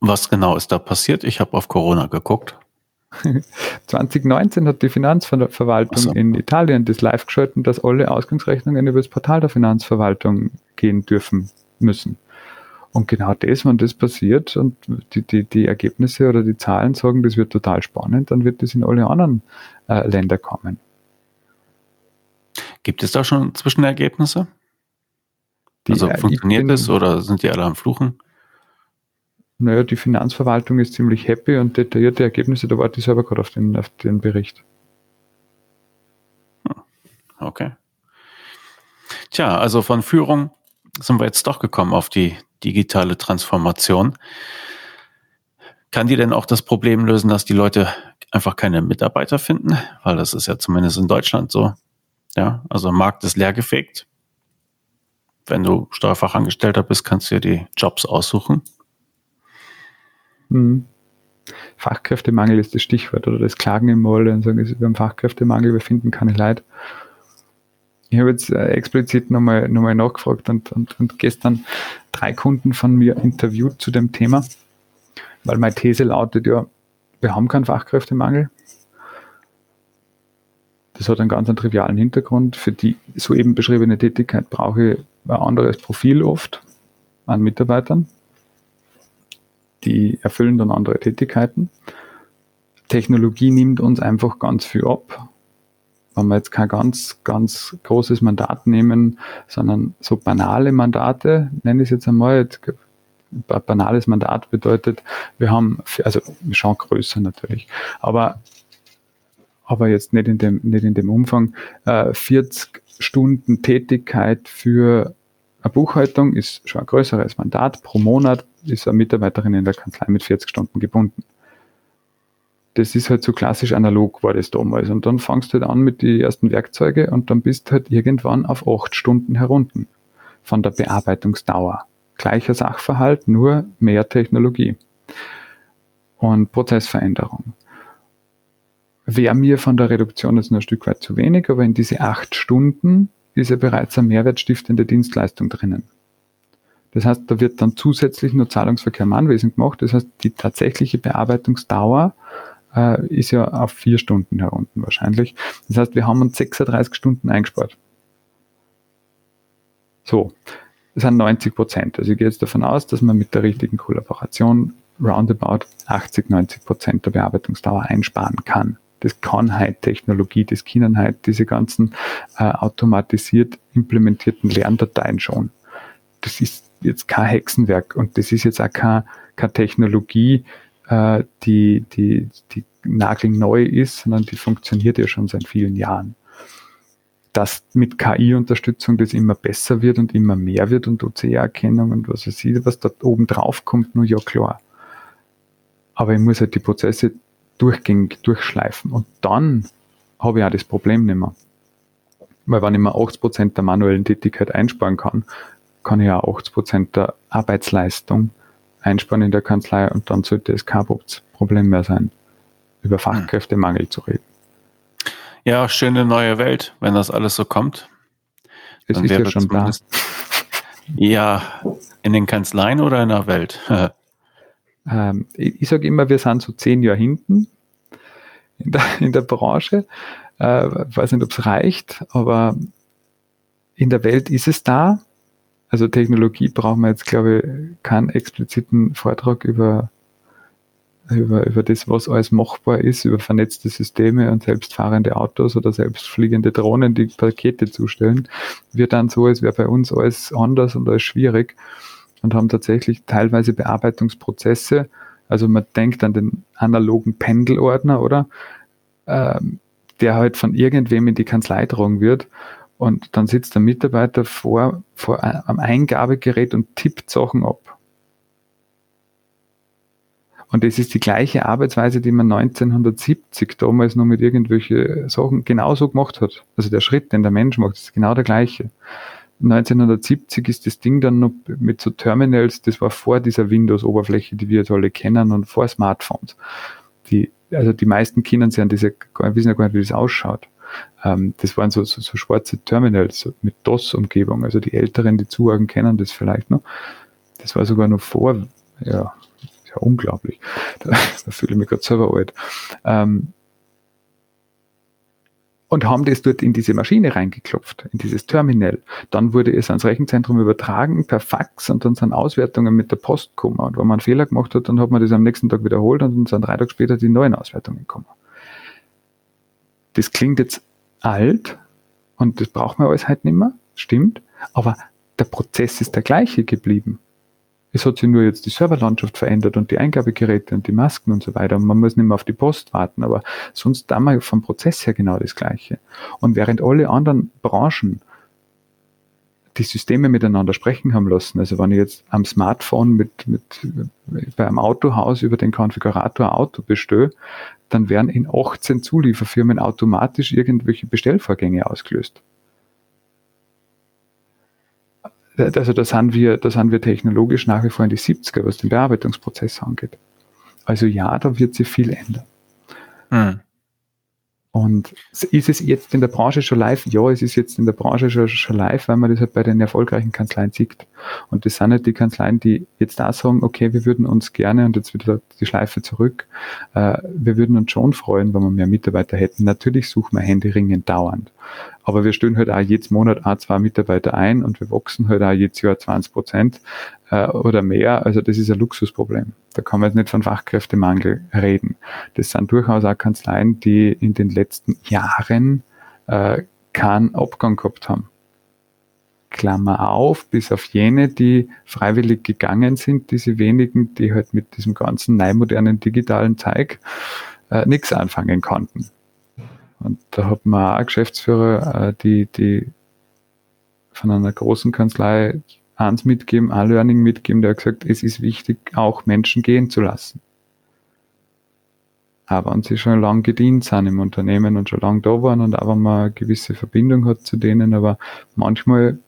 Was genau ist da passiert? Ich habe auf Corona geguckt. 2019 hat die Finanzverwaltung so. in Italien das live geschalten, dass alle Ausgangsrechnungen über das Portal der Finanzverwaltung gehen dürfen müssen. Und genau das, wenn das passiert und die, die, die Ergebnisse oder die Zahlen sagen, das wird total spannend, dann wird das in alle anderen äh, Länder kommen. Gibt es da schon Zwischenergebnisse? Die, also funktioniert das oder sind die alle am Fluchen? Naja, die Finanzverwaltung ist ziemlich happy und detaillierte Ergebnisse, da warte ich selber gerade auf den, auf den Bericht. Hm, okay. Tja, also von Führung sind wir jetzt doch gekommen auf die digitale Transformation. Kann die denn auch das Problem lösen, dass die Leute einfach keine Mitarbeiter finden? Weil das ist ja zumindest in Deutschland so. Ja, also Markt ist leergefegt. Wenn du Steuerfachangestellter bist, kannst du dir die Jobs aussuchen. Hm. Fachkräftemangel ist das Stichwort oder das Klagen im Moll und sagen, wir haben Fachkräftemangel, wir finden keine Leute ich habe jetzt äh, explizit nochmal noch mal nachgefragt und, und, und gestern drei Kunden von mir interviewt zu dem Thema, weil meine These lautet ja, wir haben keinen Fachkräftemangel. Das hat einen ganz einen trivialen Hintergrund. Für die soeben beschriebene Tätigkeit brauche ich ein anderes Profil oft an Mitarbeitern. Die erfüllen dann andere Tätigkeiten. Technologie nimmt uns einfach ganz viel ab wenn wir jetzt kein ganz, ganz großes Mandat nehmen, sondern so banale Mandate, nenne ich es jetzt einmal, ein banales Mandat bedeutet, wir haben, also schon größer natürlich, aber, aber jetzt nicht in dem, nicht in dem Umfang, äh, 40 Stunden Tätigkeit für eine Buchhaltung ist schon ein größeres Mandat. Pro Monat ist eine Mitarbeiterin in der Kanzlei mit 40 Stunden gebunden das ist halt so klassisch analog war das damals. Und dann fangst du halt an mit den ersten Werkzeuge und dann bist halt irgendwann auf acht Stunden herunten von der Bearbeitungsdauer. Gleicher Sachverhalt, nur mehr Technologie und Prozessveränderung. wäre mir von der Reduktion jetzt nur ein Stück weit zu wenig, aber in diese acht Stunden ist ja bereits eine mehrwertstiftende Dienstleistung drinnen. Das heißt, da wird dann zusätzlich nur Zahlungsverkehr im Anwesen gemacht. Das heißt, die tatsächliche Bearbeitungsdauer äh, ist ja auf vier Stunden herunten wahrscheinlich. Das heißt, wir haben uns 36 Stunden eingespart. So, das sind 90 Prozent. Also ich gehe jetzt davon aus, dass man mit der richtigen Kollaboration roundabout 80, 90 Prozent der Bearbeitungsdauer einsparen kann. Das kann halt Technologie, das können halt diese ganzen äh, automatisiert implementierten Lerndateien schon. Das ist jetzt kein Hexenwerk und das ist jetzt auch keine, keine Technologie, äh, die, die, die nagelneu ist, sondern die funktioniert ja schon seit vielen Jahren. Dass mit KI-Unterstützung das immer besser wird und immer mehr wird und OCR-Erkennung und was weiß ich, was da oben drauf kommt, nur ja klar. Aber ich muss halt die Prozesse durchgängig durchschleifen und dann habe ich auch das Problem nicht mehr. Weil wenn ich mir 80% der manuellen Tätigkeit einsparen kann, kann ich auch 80% der Arbeitsleistung einsparen in der Kanzlei und dann sollte es kein Problem mehr sein, über hm. Fachkräftemangel zu reden. Ja, schöne neue Welt, wenn das alles so kommt. Es ist ja schon da. Ja, in den Kanzleien oder in der Welt? ähm, ich, ich sage immer, wir sind so zehn Jahre hinten in der, in der Branche. Äh, weiß nicht, ob es reicht, aber in der Welt ist es da. Also Technologie brauchen wir jetzt, glaube ich, keinen expliziten Vortrag über, über, über das, was alles machbar ist, über vernetzte Systeme und selbstfahrende Autos oder selbstfliegende Drohnen, die Pakete zustellen. Wir dann so, als wäre bei uns alles anders und alles schwierig und haben tatsächlich teilweise Bearbeitungsprozesse. Also man denkt an den analogen Pendelordner, oder? Ähm, der halt von irgendwem in die Kanzlei tragen wird und dann sitzt der Mitarbeiter vor, vor einem Eingabegerät und tippt Sachen ab. Und das ist die gleiche Arbeitsweise, die man 1970 damals noch mit irgendwelchen Sachen genauso gemacht hat. Also der Schritt, den der Mensch macht, ist genau der gleiche. 1970 ist das Ding dann noch mit so Terminals, das war vor dieser Windows-Oberfläche, die wir jetzt alle kennen und vor Smartphones. Die, also die meisten Kinder sie diese, wissen ja gar nicht, wie das ausschaut. Ähm, das waren so, so, so schwarze Terminals mit DOS-Umgebung. Also die Älteren, die Zuhören, kennen das vielleicht noch. Das war sogar noch vor, ja, ja unglaublich. Da, da fühle ich mich gerade selber alt. Ähm, und haben das dort in diese Maschine reingeklopft, in dieses Terminal. Dann wurde es ans Rechenzentrum übertragen per Fax und dann sind Auswertungen mit der Post gekommen. Und wenn man einen Fehler gemacht hat, dann hat man das am nächsten Tag wiederholt und dann sind drei Tage später die neuen Auswertungen gekommen das klingt jetzt alt und das braucht man alles halt nicht mehr, stimmt, aber der Prozess ist der gleiche geblieben. Es hat sich nur jetzt die Serverlandschaft verändert und die Eingabegeräte und die Masken und so weiter. Und man muss nicht mehr auf die Post warten, aber sonst da mal vom Prozess her genau das Gleiche. Und während alle anderen Branchen die Systeme miteinander sprechen haben lassen. Also wenn ich jetzt am Smartphone mit, mit bei einem Autohaus über den Konfigurator Auto bestelle, dann werden in 18 Zulieferfirmen automatisch irgendwelche Bestellvorgänge ausgelöst. Also da sind wir, da sind wir technologisch nach wie vor in die 70er, was den Bearbeitungsprozess angeht. Also ja, da wird sich viel ändern. Hm. Und ist es jetzt in der Branche schon live? Ja, es ist jetzt in der Branche schon, schon live, weil man das halt bei den erfolgreichen Kanzleien sieht. Und das sind halt die Kanzleien, die jetzt da sagen, okay, wir würden uns gerne, und jetzt wieder die Schleife zurück, äh, wir würden uns schon freuen, wenn wir mehr Mitarbeiter hätten. Natürlich suchen wir händeringend dauernd. Aber wir stellen halt auch jedes Monat ein, zwei Mitarbeiter ein und wir wachsen halt auch jedes Jahr 20 Prozent äh, oder mehr. Also das ist ein Luxusproblem. Da kann man jetzt nicht von Fachkräftemangel reden. Das sind durchaus auch Kanzleien, die in den letzten Jahren äh, keinen Abgang gehabt haben. Klammer auf, bis auf jene, die freiwillig gegangen sind, diese wenigen, die halt mit diesem ganzen neumodernen digitalen Zeug äh, nichts anfangen konnten. Und da hat man auch Geschäftsführer, äh, die, die von einer großen Kanzlei eins mitgeben, ein Learning mitgeben, der hat gesagt, es ist wichtig, auch Menschen gehen zu lassen. Aber wenn sie schon lange gedient sind im Unternehmen und schon lange da waren und wenn man eine gewisse Verbindung hat zu denen, aber manchmal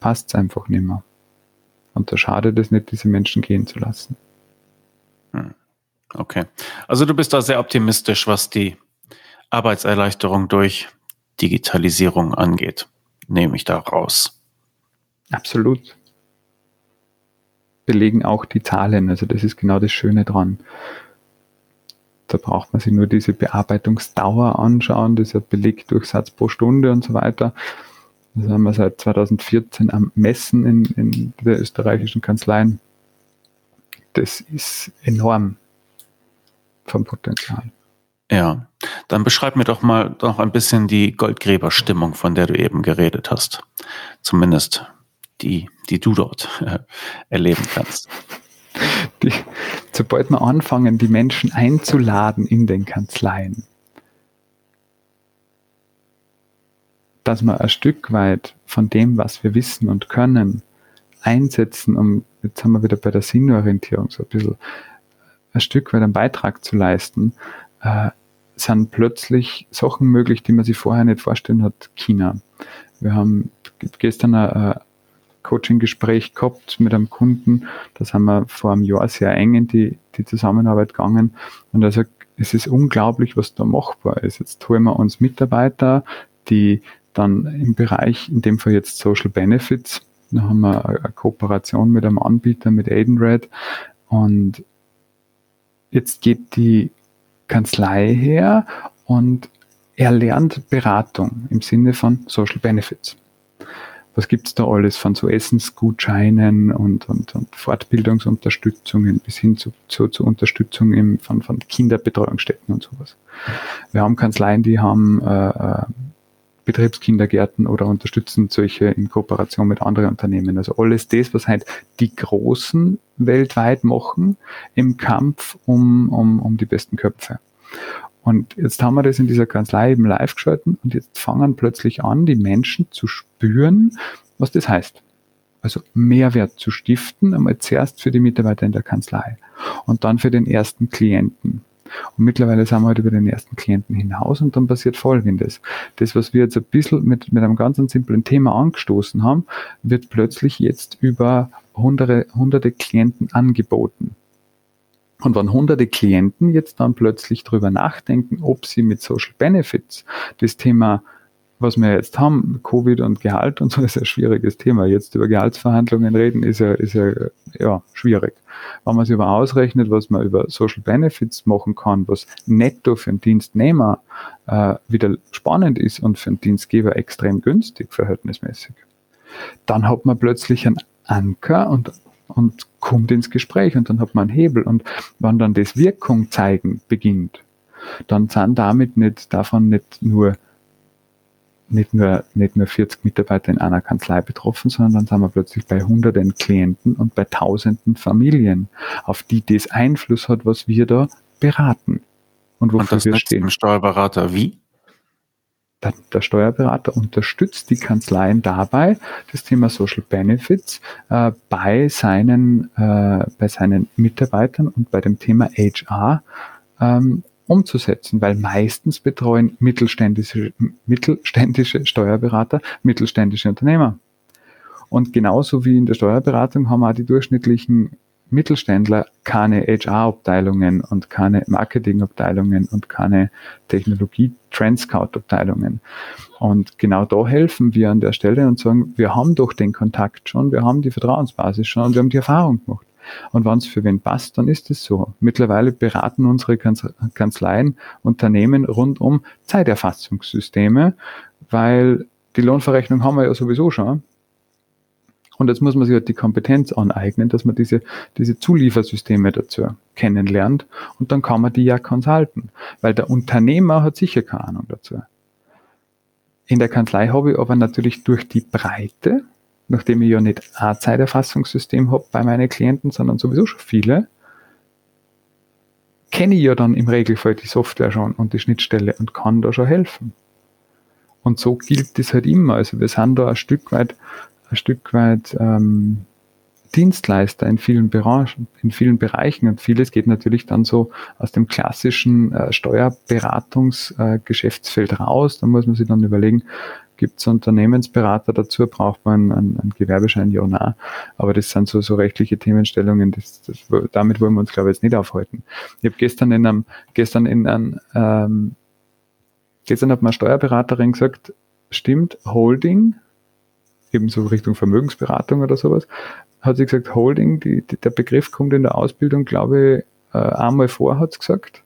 passt es einfach nicht mehr. Und da schadet es nicht, diese Menschen gehen zu lassen. Hm. Okay. Also du bist da sehr optimistisch, was die Arbeitserleichterung durch Digitalisierung angeht, nehme ich da raus. Absolut. Belegen auch die Zahlen. Also das ist genau das Schöne dran. Da braucht man sich nur diese Bearbeitungsdauer anschauen, das ist ja belegt durch Satz pro Stunde und so weiter. Das haben wir seit 2014 am Messen in, in der österreichischen Kanzleien. Das ist enorm vom Potenzial. Ja, dann beschreib mir doch mal noch ein bisschen die Goldgräberstimmung, von der du eben geredet hast. Zumindest die, die du dort äh, erleben kannst. Die, sobald wir anfangen, die Menschen einzuladen in den Kanzleien, dass wir ein Stück weit von dem, was wir wissen und können, einsetzen, um, jetzt haben wir wieder bei der Sinnorientierung so ein bisschen, ein Stück weit einen Beitrag zu leisten, äh, sind plötzlich Sachen möglich, die man sich vorher nicht vorstellen hat. China. Wir haben gestern ein Coaching-Gespräch gehabt mit einem Kunden. Das haben wir vor einem Jahr sehr eng in die, die Zusammenarbeit gegangen. Und er sagt, es ist unglaublich, was da machbar ist. Jetzt holen wir uns Mitarbeiter, die dann im Bereich, in dem Fall jetzt Social Benefits, da haben wir eine Kooperation mit einem Anbieter, mit Aidenred. Und jetzt geht die Kanzlei her und er lernt Beratung im Sinne von Social Benefits. Was gibt's da alles von so Essensgutscheinen und, und, und Fortbildungsunterstützungen bis hin zu, zu, zu Unterstützung im, von, von Kinderbetreuungsstätten und sowas. Wir haben Kanzleien, die haben äh, äh Betriebskindergärten oder unterstützen solche in Kooperation mit anderen Unternehmen. Also alles das, was halt die Großen weltweit machen im Kampf um, um, um die besten Köpfe. Und jetzt haben wir das in dieser Kanzlei eben live geschalten und jetzt fangen plötzlich an, die Menschen zu spüren, was das heißt. Also Mehrwert zu stiften, einmal zuerst für die Mitarbeiter in der Kanzlei und dann für den ersten Klienten. Und mittlerweile sind wir halt über den ersten Klienten hinaus und dann passiert Folgendes. Das, was wir jetzt ein bisschen mit, mit einem ganz simplen Thema angestoßen haben, wird plötzlich jetzt über hunderte, hunderte Klienten angeboten. Und wenn hunderte Klienten jetzt dann plötzlich darüber nachdenken, ob sie mit Social Benefits das Thema was wir jetzt haben, Covid und Gehalt und so ist ein schwieriges Thema. Jetzt über Gehaltsverhandlungen reden ist ja, ist ja, ja schwierig. Wenn man sich aber ausrechnet, was man über Social Benefits machen kann, was netto für einen Dienstnehmer äh, wieder spannend ist und für einen Dienstgeber extrem günstig verhältnismäßig, dann hat man plötzlich einen Anker und und kommt ins Gespräch und dann hat man einen Hebel und wenn dann das Wirkung zeigen beginnt, dann sind damit nicht davon nicht nur nicht nur, nicht nur 40 Mitarbeiter in einer Kanzlei betroffen, sondern dann sind wir plötzlich bei hunderten Klienten und bei tausenden Familien, auf die das Einfluss hat, was wir da beraten. Und wofür und das wir stehen. Dem Steuerberater wie? Der, der, Steuerberater unterstützt die Kanzleien dabei, das Thema Social Benefits äh, bei, seinen, äh, bei seinen Mitarbeitern und bei dem Thema HR ähm, umzusetzen, weil meistens betreuen mittelständische, mittelständische Steuerberater mittelständische Unternehmer. Und genauso wie in der Steuerberatung haben auch die durchschnittlichen Mittelständler keine HR-Abteilungen und keine Marketing-Abteilungen und keine Technologie-Trendscout-Abteilungen. Und genau da helfen wir an der Stelle und sagen, wir haben doch den Kontakt schon, wir haben die Vertrauensbasis schon und wir haben die Erfahrung gemacht. Und wenn es für wen passt, dann ist es so. Mittlerweile beraten unsere Kanzleien Unternehmen rund um Zeiterfassungssysteme, weil die Lohnverrechnung haben wir ja sowieso schon. Und jetzt muss man sich halt die Kompetenz aneignen, dass man diese, diese Zuliefersysteme dazu kennenlernt und dann kann man die ja consulten, weil der Unternehmer hat sicher keine Ahnung dazu. In der Kanzlei habe ich aber natürlich durch die Breite nachdem ich ja nicht ein Zeiterfassungssystem habe bei meinen Klienten, sondern sowieso schon viele, kenne ich ja dann im Regelfall die Software schon und die Schnittstelle und kann da schon helfen. Und so gilt das halt immer. Also wir sind da ein Stück weit, ein Stück weit ähm, Dienstleister in vielen Branchen, in vielen Bereichen und vieles geht natürlich dann so aus dem klassischen äh, Steuerberatungsgeschäftsfeld äh, raus. Da muss man sich dann überlegen, Gibt es Unternehmensberater dazu? Braucht man einen, einen Gewerbeschein? Ja, nein. Aber das sind so, so rechtliche Themenstellungen, das, das, damit wollen wir uns, glaube ich, jetzt nicht aufhalten. Ich habe gestern in einem, gestern in einem ähm, Gestern hat meine Steuerberaterin gesagt, stimmt, Holding, ebenso Richtung Vermögensberatung oder sowas, hat sie gesagt, Holding, die, die, der Begriff kommt in der Ausbildung, glaube ich, äh, einmal vor, hat sie gesagt.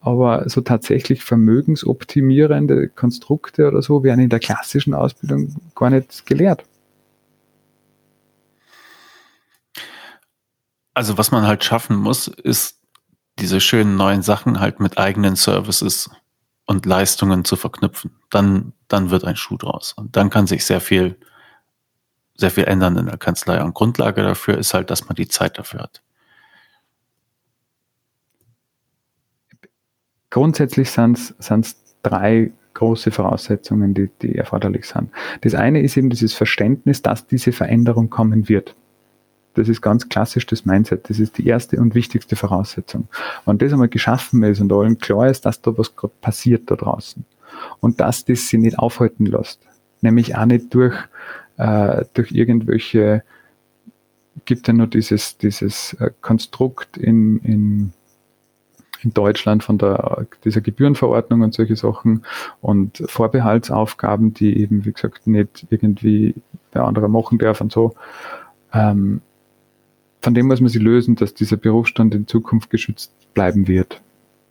Aber so tatsächlich vermögensoptimierende Konstrukte oder so werden in der klassischen Ausbildung gar nicht gelehrt. Also was man halt schaffen muss, ist diese schönen neuen Sachen halt mit eigenen Services und Leistungen zu verknüpfen. Dann, dann wird ein Schuh draus. Und dann kann sich sehr viel, sehr viel ändern in der Kanzlei. Und Grundlage dafür ist halt, dass man die Zeit dafür hat. Grundsätzlich sind es drei große Voraussetzungen, die, die erforderlich sind. Das eine ist eben dieses Verständnis, dass diese Veränderung kommen wird. Das ist ganz klassisch das Mindset. Das ist die erste und wichtigste Voraussetzung. Wenn das einmal geschaffen ist und allen klar ist, dass da was passiert da draußen und dass das sie nicht aufhalten lässt. Nämlich auch nicht durch, äh, durch irgendwelche, gibt ja nur dieses, dieses äh, Konstrukt in, in, in Deutschland von der, dieser Gebührenverordnung und solche Sachen und Vorbehaltsaufgaben, die eben, wie gesagt, nicht irgendwie der andere machen darf und so. Ähm, von dem muss man sich lösen, dass dieser Berufsstand in Zukunft geschützt bleiben wird.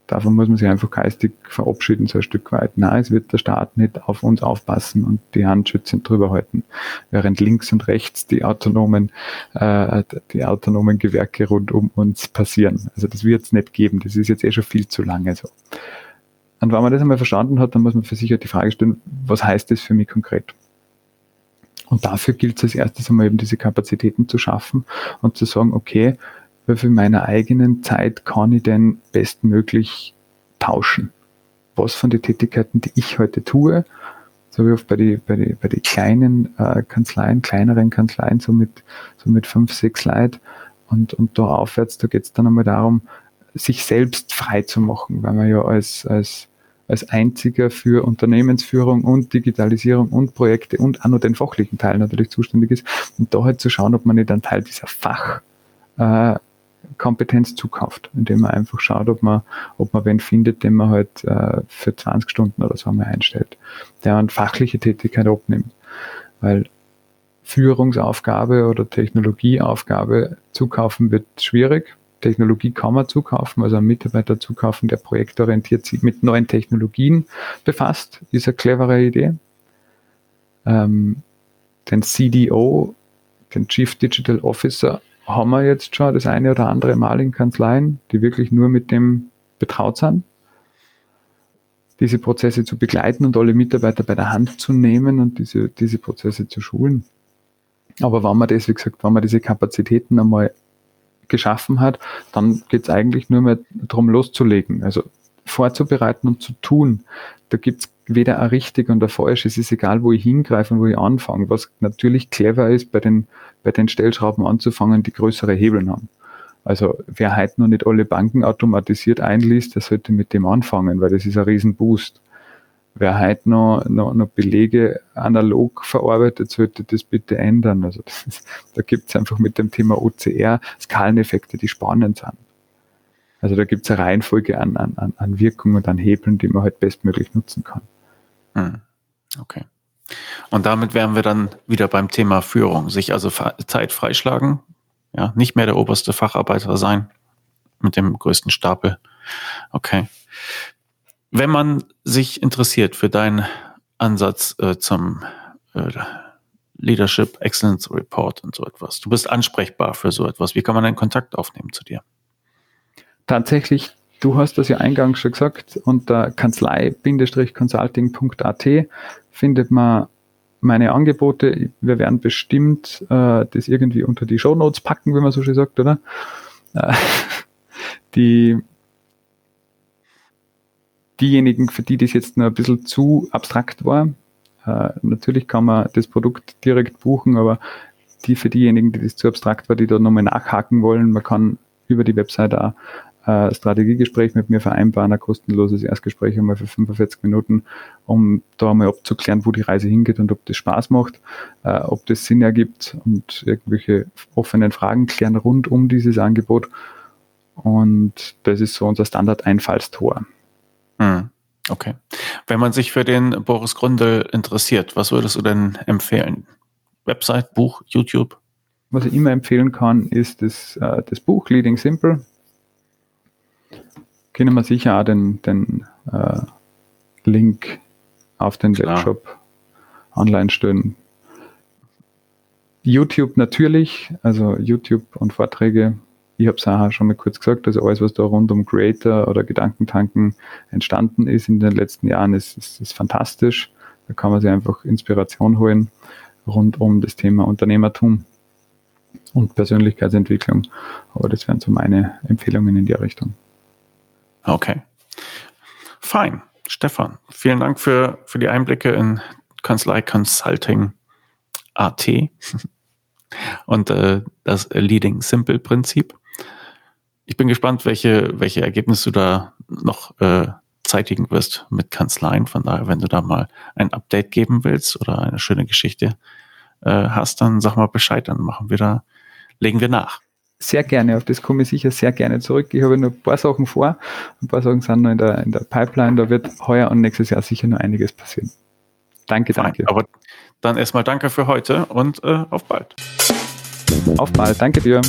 Davon muss man sich einfach geistig verabschieden, so ein Stück weit. Nein, es wird der Staat nicht auf uns aufpassen und die Hand schützend drüber halten. Während links und rechts die autonomen, äh, die autonomen Gewerke rund um uns passieren. Also das wird es nicht geben. Das ist jetzt eh schon viel zu lange so. Und wenn man das einmal verstanden hat, dann muss man für sich halt die Frage stellen, was heißt das für mich konkret? Und dafür gilt es als erstes einmal eben diese Kapazitäten zu schaffen und zu sagen, okay, viel meiner eigenen Zeit kann ich denn bestmöglich tauschen? Was von den Tätigkeiten, die ich heute tue, so wie oft bei den bei die, bei die kleinen äh, Kanzleien, kleineren Kanzleien, so mit, so mit fünf, sechs Leid und, und da aufwärts, da geht es dann einmal darum, sich selbst frei zu machen, weil man ja als, als als einziger für Unternehmensführung und Digitalisierung und Projekte und auch nur den fachlichen Teil natürlich zuständig ist. Und da halt zu schauen, ob man nicht einen Teil dieser Fachkompetenz äh, zukauft, indem man einfach schaut, ob man, ob man wen findet, den man halt äh, für 20 Stunden oder so einmal einstellt, der eine fachliche Tätigkeit abnimmt. Weil Führungsaufgabe oder Technologieaufgabe zukaufen wird schwierig, Technologie kann man zukaufen, also einen Mitarbeiter zukaufen, der projektorientiert sich mit neuen Technologien befasst, ist eine clevere Idee. Ähm, den CDO, den Chief Digital Officer, haben wir jetzt schon das eine oder andere Mal in Kanzleien, die wirklich nur mit dem betraut sind. Diese Prozesse zu begleiten und alle Mitarbeiter bei der Hand zu nehmen und diese, diese Prozesse zu schulen. Aber wenn man das, wie gesagt, wenn man diese Kapazitäten einmal geschaffen hat, dann geht es eigentlich nur mehr darum loszulegen. Also vorzubereiten und zu tun. Da gibt es weder ein richtig und ein falsch. Es ist egal, wo ich hingreife und wo ich anfange. Was natürlich clever ist, bei den, bei den Stellschrauben anzufangen, die größere Hebeln haben. Also wer heute noch nicht alle Banken automatisiert einliest, der sollte mit dem anfangen, weil das ist ein Riesenboost wer heute noch, noch, noch Belege analog verarbeitet, sollte das bitte ändern. Also ist, da gibt es einfach mit dem Thema OCR Skaleneffekte, die spannend sind. Also da gibt es eine Reihenfolge an, an, an Wirkungen und an Hebeln, die man halt bestmöglich nutzen kann. Hm. Okay. Und damit wären wir dann wieder beim Thema Führung. Sich also Zeit freischlagen, ja, nicht mehr der oberste Facharbeiter sein mit dem größten Stapel. Okay wenn man sich interessiert für deinen Ansatz äh, zum äh, Leadership Excellence Report und so etwas, du bist ansprechbar für so etwas. Wie kann man einen Kontakt aufnehmen zu dir? Tatsächlich, du hast das ja eingangs schon gesagt, unter kanzlei-consulting.at findet man meine Angebote. Wir werden bestimmt äh, das irgendwie unter die Show Notes packen, wie man so schön sagt, oder? Äh, die diejenigen, für die das jetzt nur ein bisschen zu abstrakt war, äh, natürlich kann man das Produkt direkt buchen, aber die für diejenigen, die das zu abstrakt war, die da nochmal nachhaken wollen, man kann über die Website auch ein Strategiegespräch mit mir vereinbaren, ein kostenloses Erstgespräch einmal für 45 Minuten, um da mal abzuklären, wo die Reise hingeht und ob das Spaß macht, äh, ob das Sinn ergibt und irgendwelche offenen Fragen klären rund um dieses Angebot. Und das ist so unser Standard-Einfallstor. Hm. Okay. Wenn man sich für den Boris Grundl interessiert, was würdest du denn empfehlen? Website, Buch, YouTube? Was ich immer empfehlen kann, ist das, äh, das Buch Leading Simple. Können wir sicher auch den, den äh, Link auf den Klar. Webshop online stellen. YouTube natürlich, also YouTube und Vorträge. Ich habe es auch schon mal kurz gesagt, also alles, was da rund um Creator oder Gedankentanken entstanden ist in den letzten Jahren, ist, ist, ist fantastisch. Da kann man sich einfach Inspiration holen rund um das Thema Unternehmertum und Persönlichkeitsentwicklung. Aber das wären so meine Empfehlungen in die Richtung. Okay. Fein. Stefan, vielen Dank für, für die Einblicke in Kanzlei Consulting AT und äh, das Leading Simple Prinzip. Ich bin gespannt, welche, welche Ergebnisse du da noch äh, zeitigen wirst mit Kanzleien. Von daher, wenn du da mal ein Update geben willst oder eine schöne Geschichte äh, hast, dann sag mal Bescheid, dann machen wir da, legen wir nach. Sehr gerne, auf das komme ich sicher sehr gerne zurück. Ich habe noch ein paar Sachen vor, ein paar Sachen sind noch in der, in der Pipeline, da wird heuer und nächstes Jahr sicher noch einiges passieren. Danke, danke. Aber dann erstmal danke für heute und äh, auf bald. Auf bald, danke dir.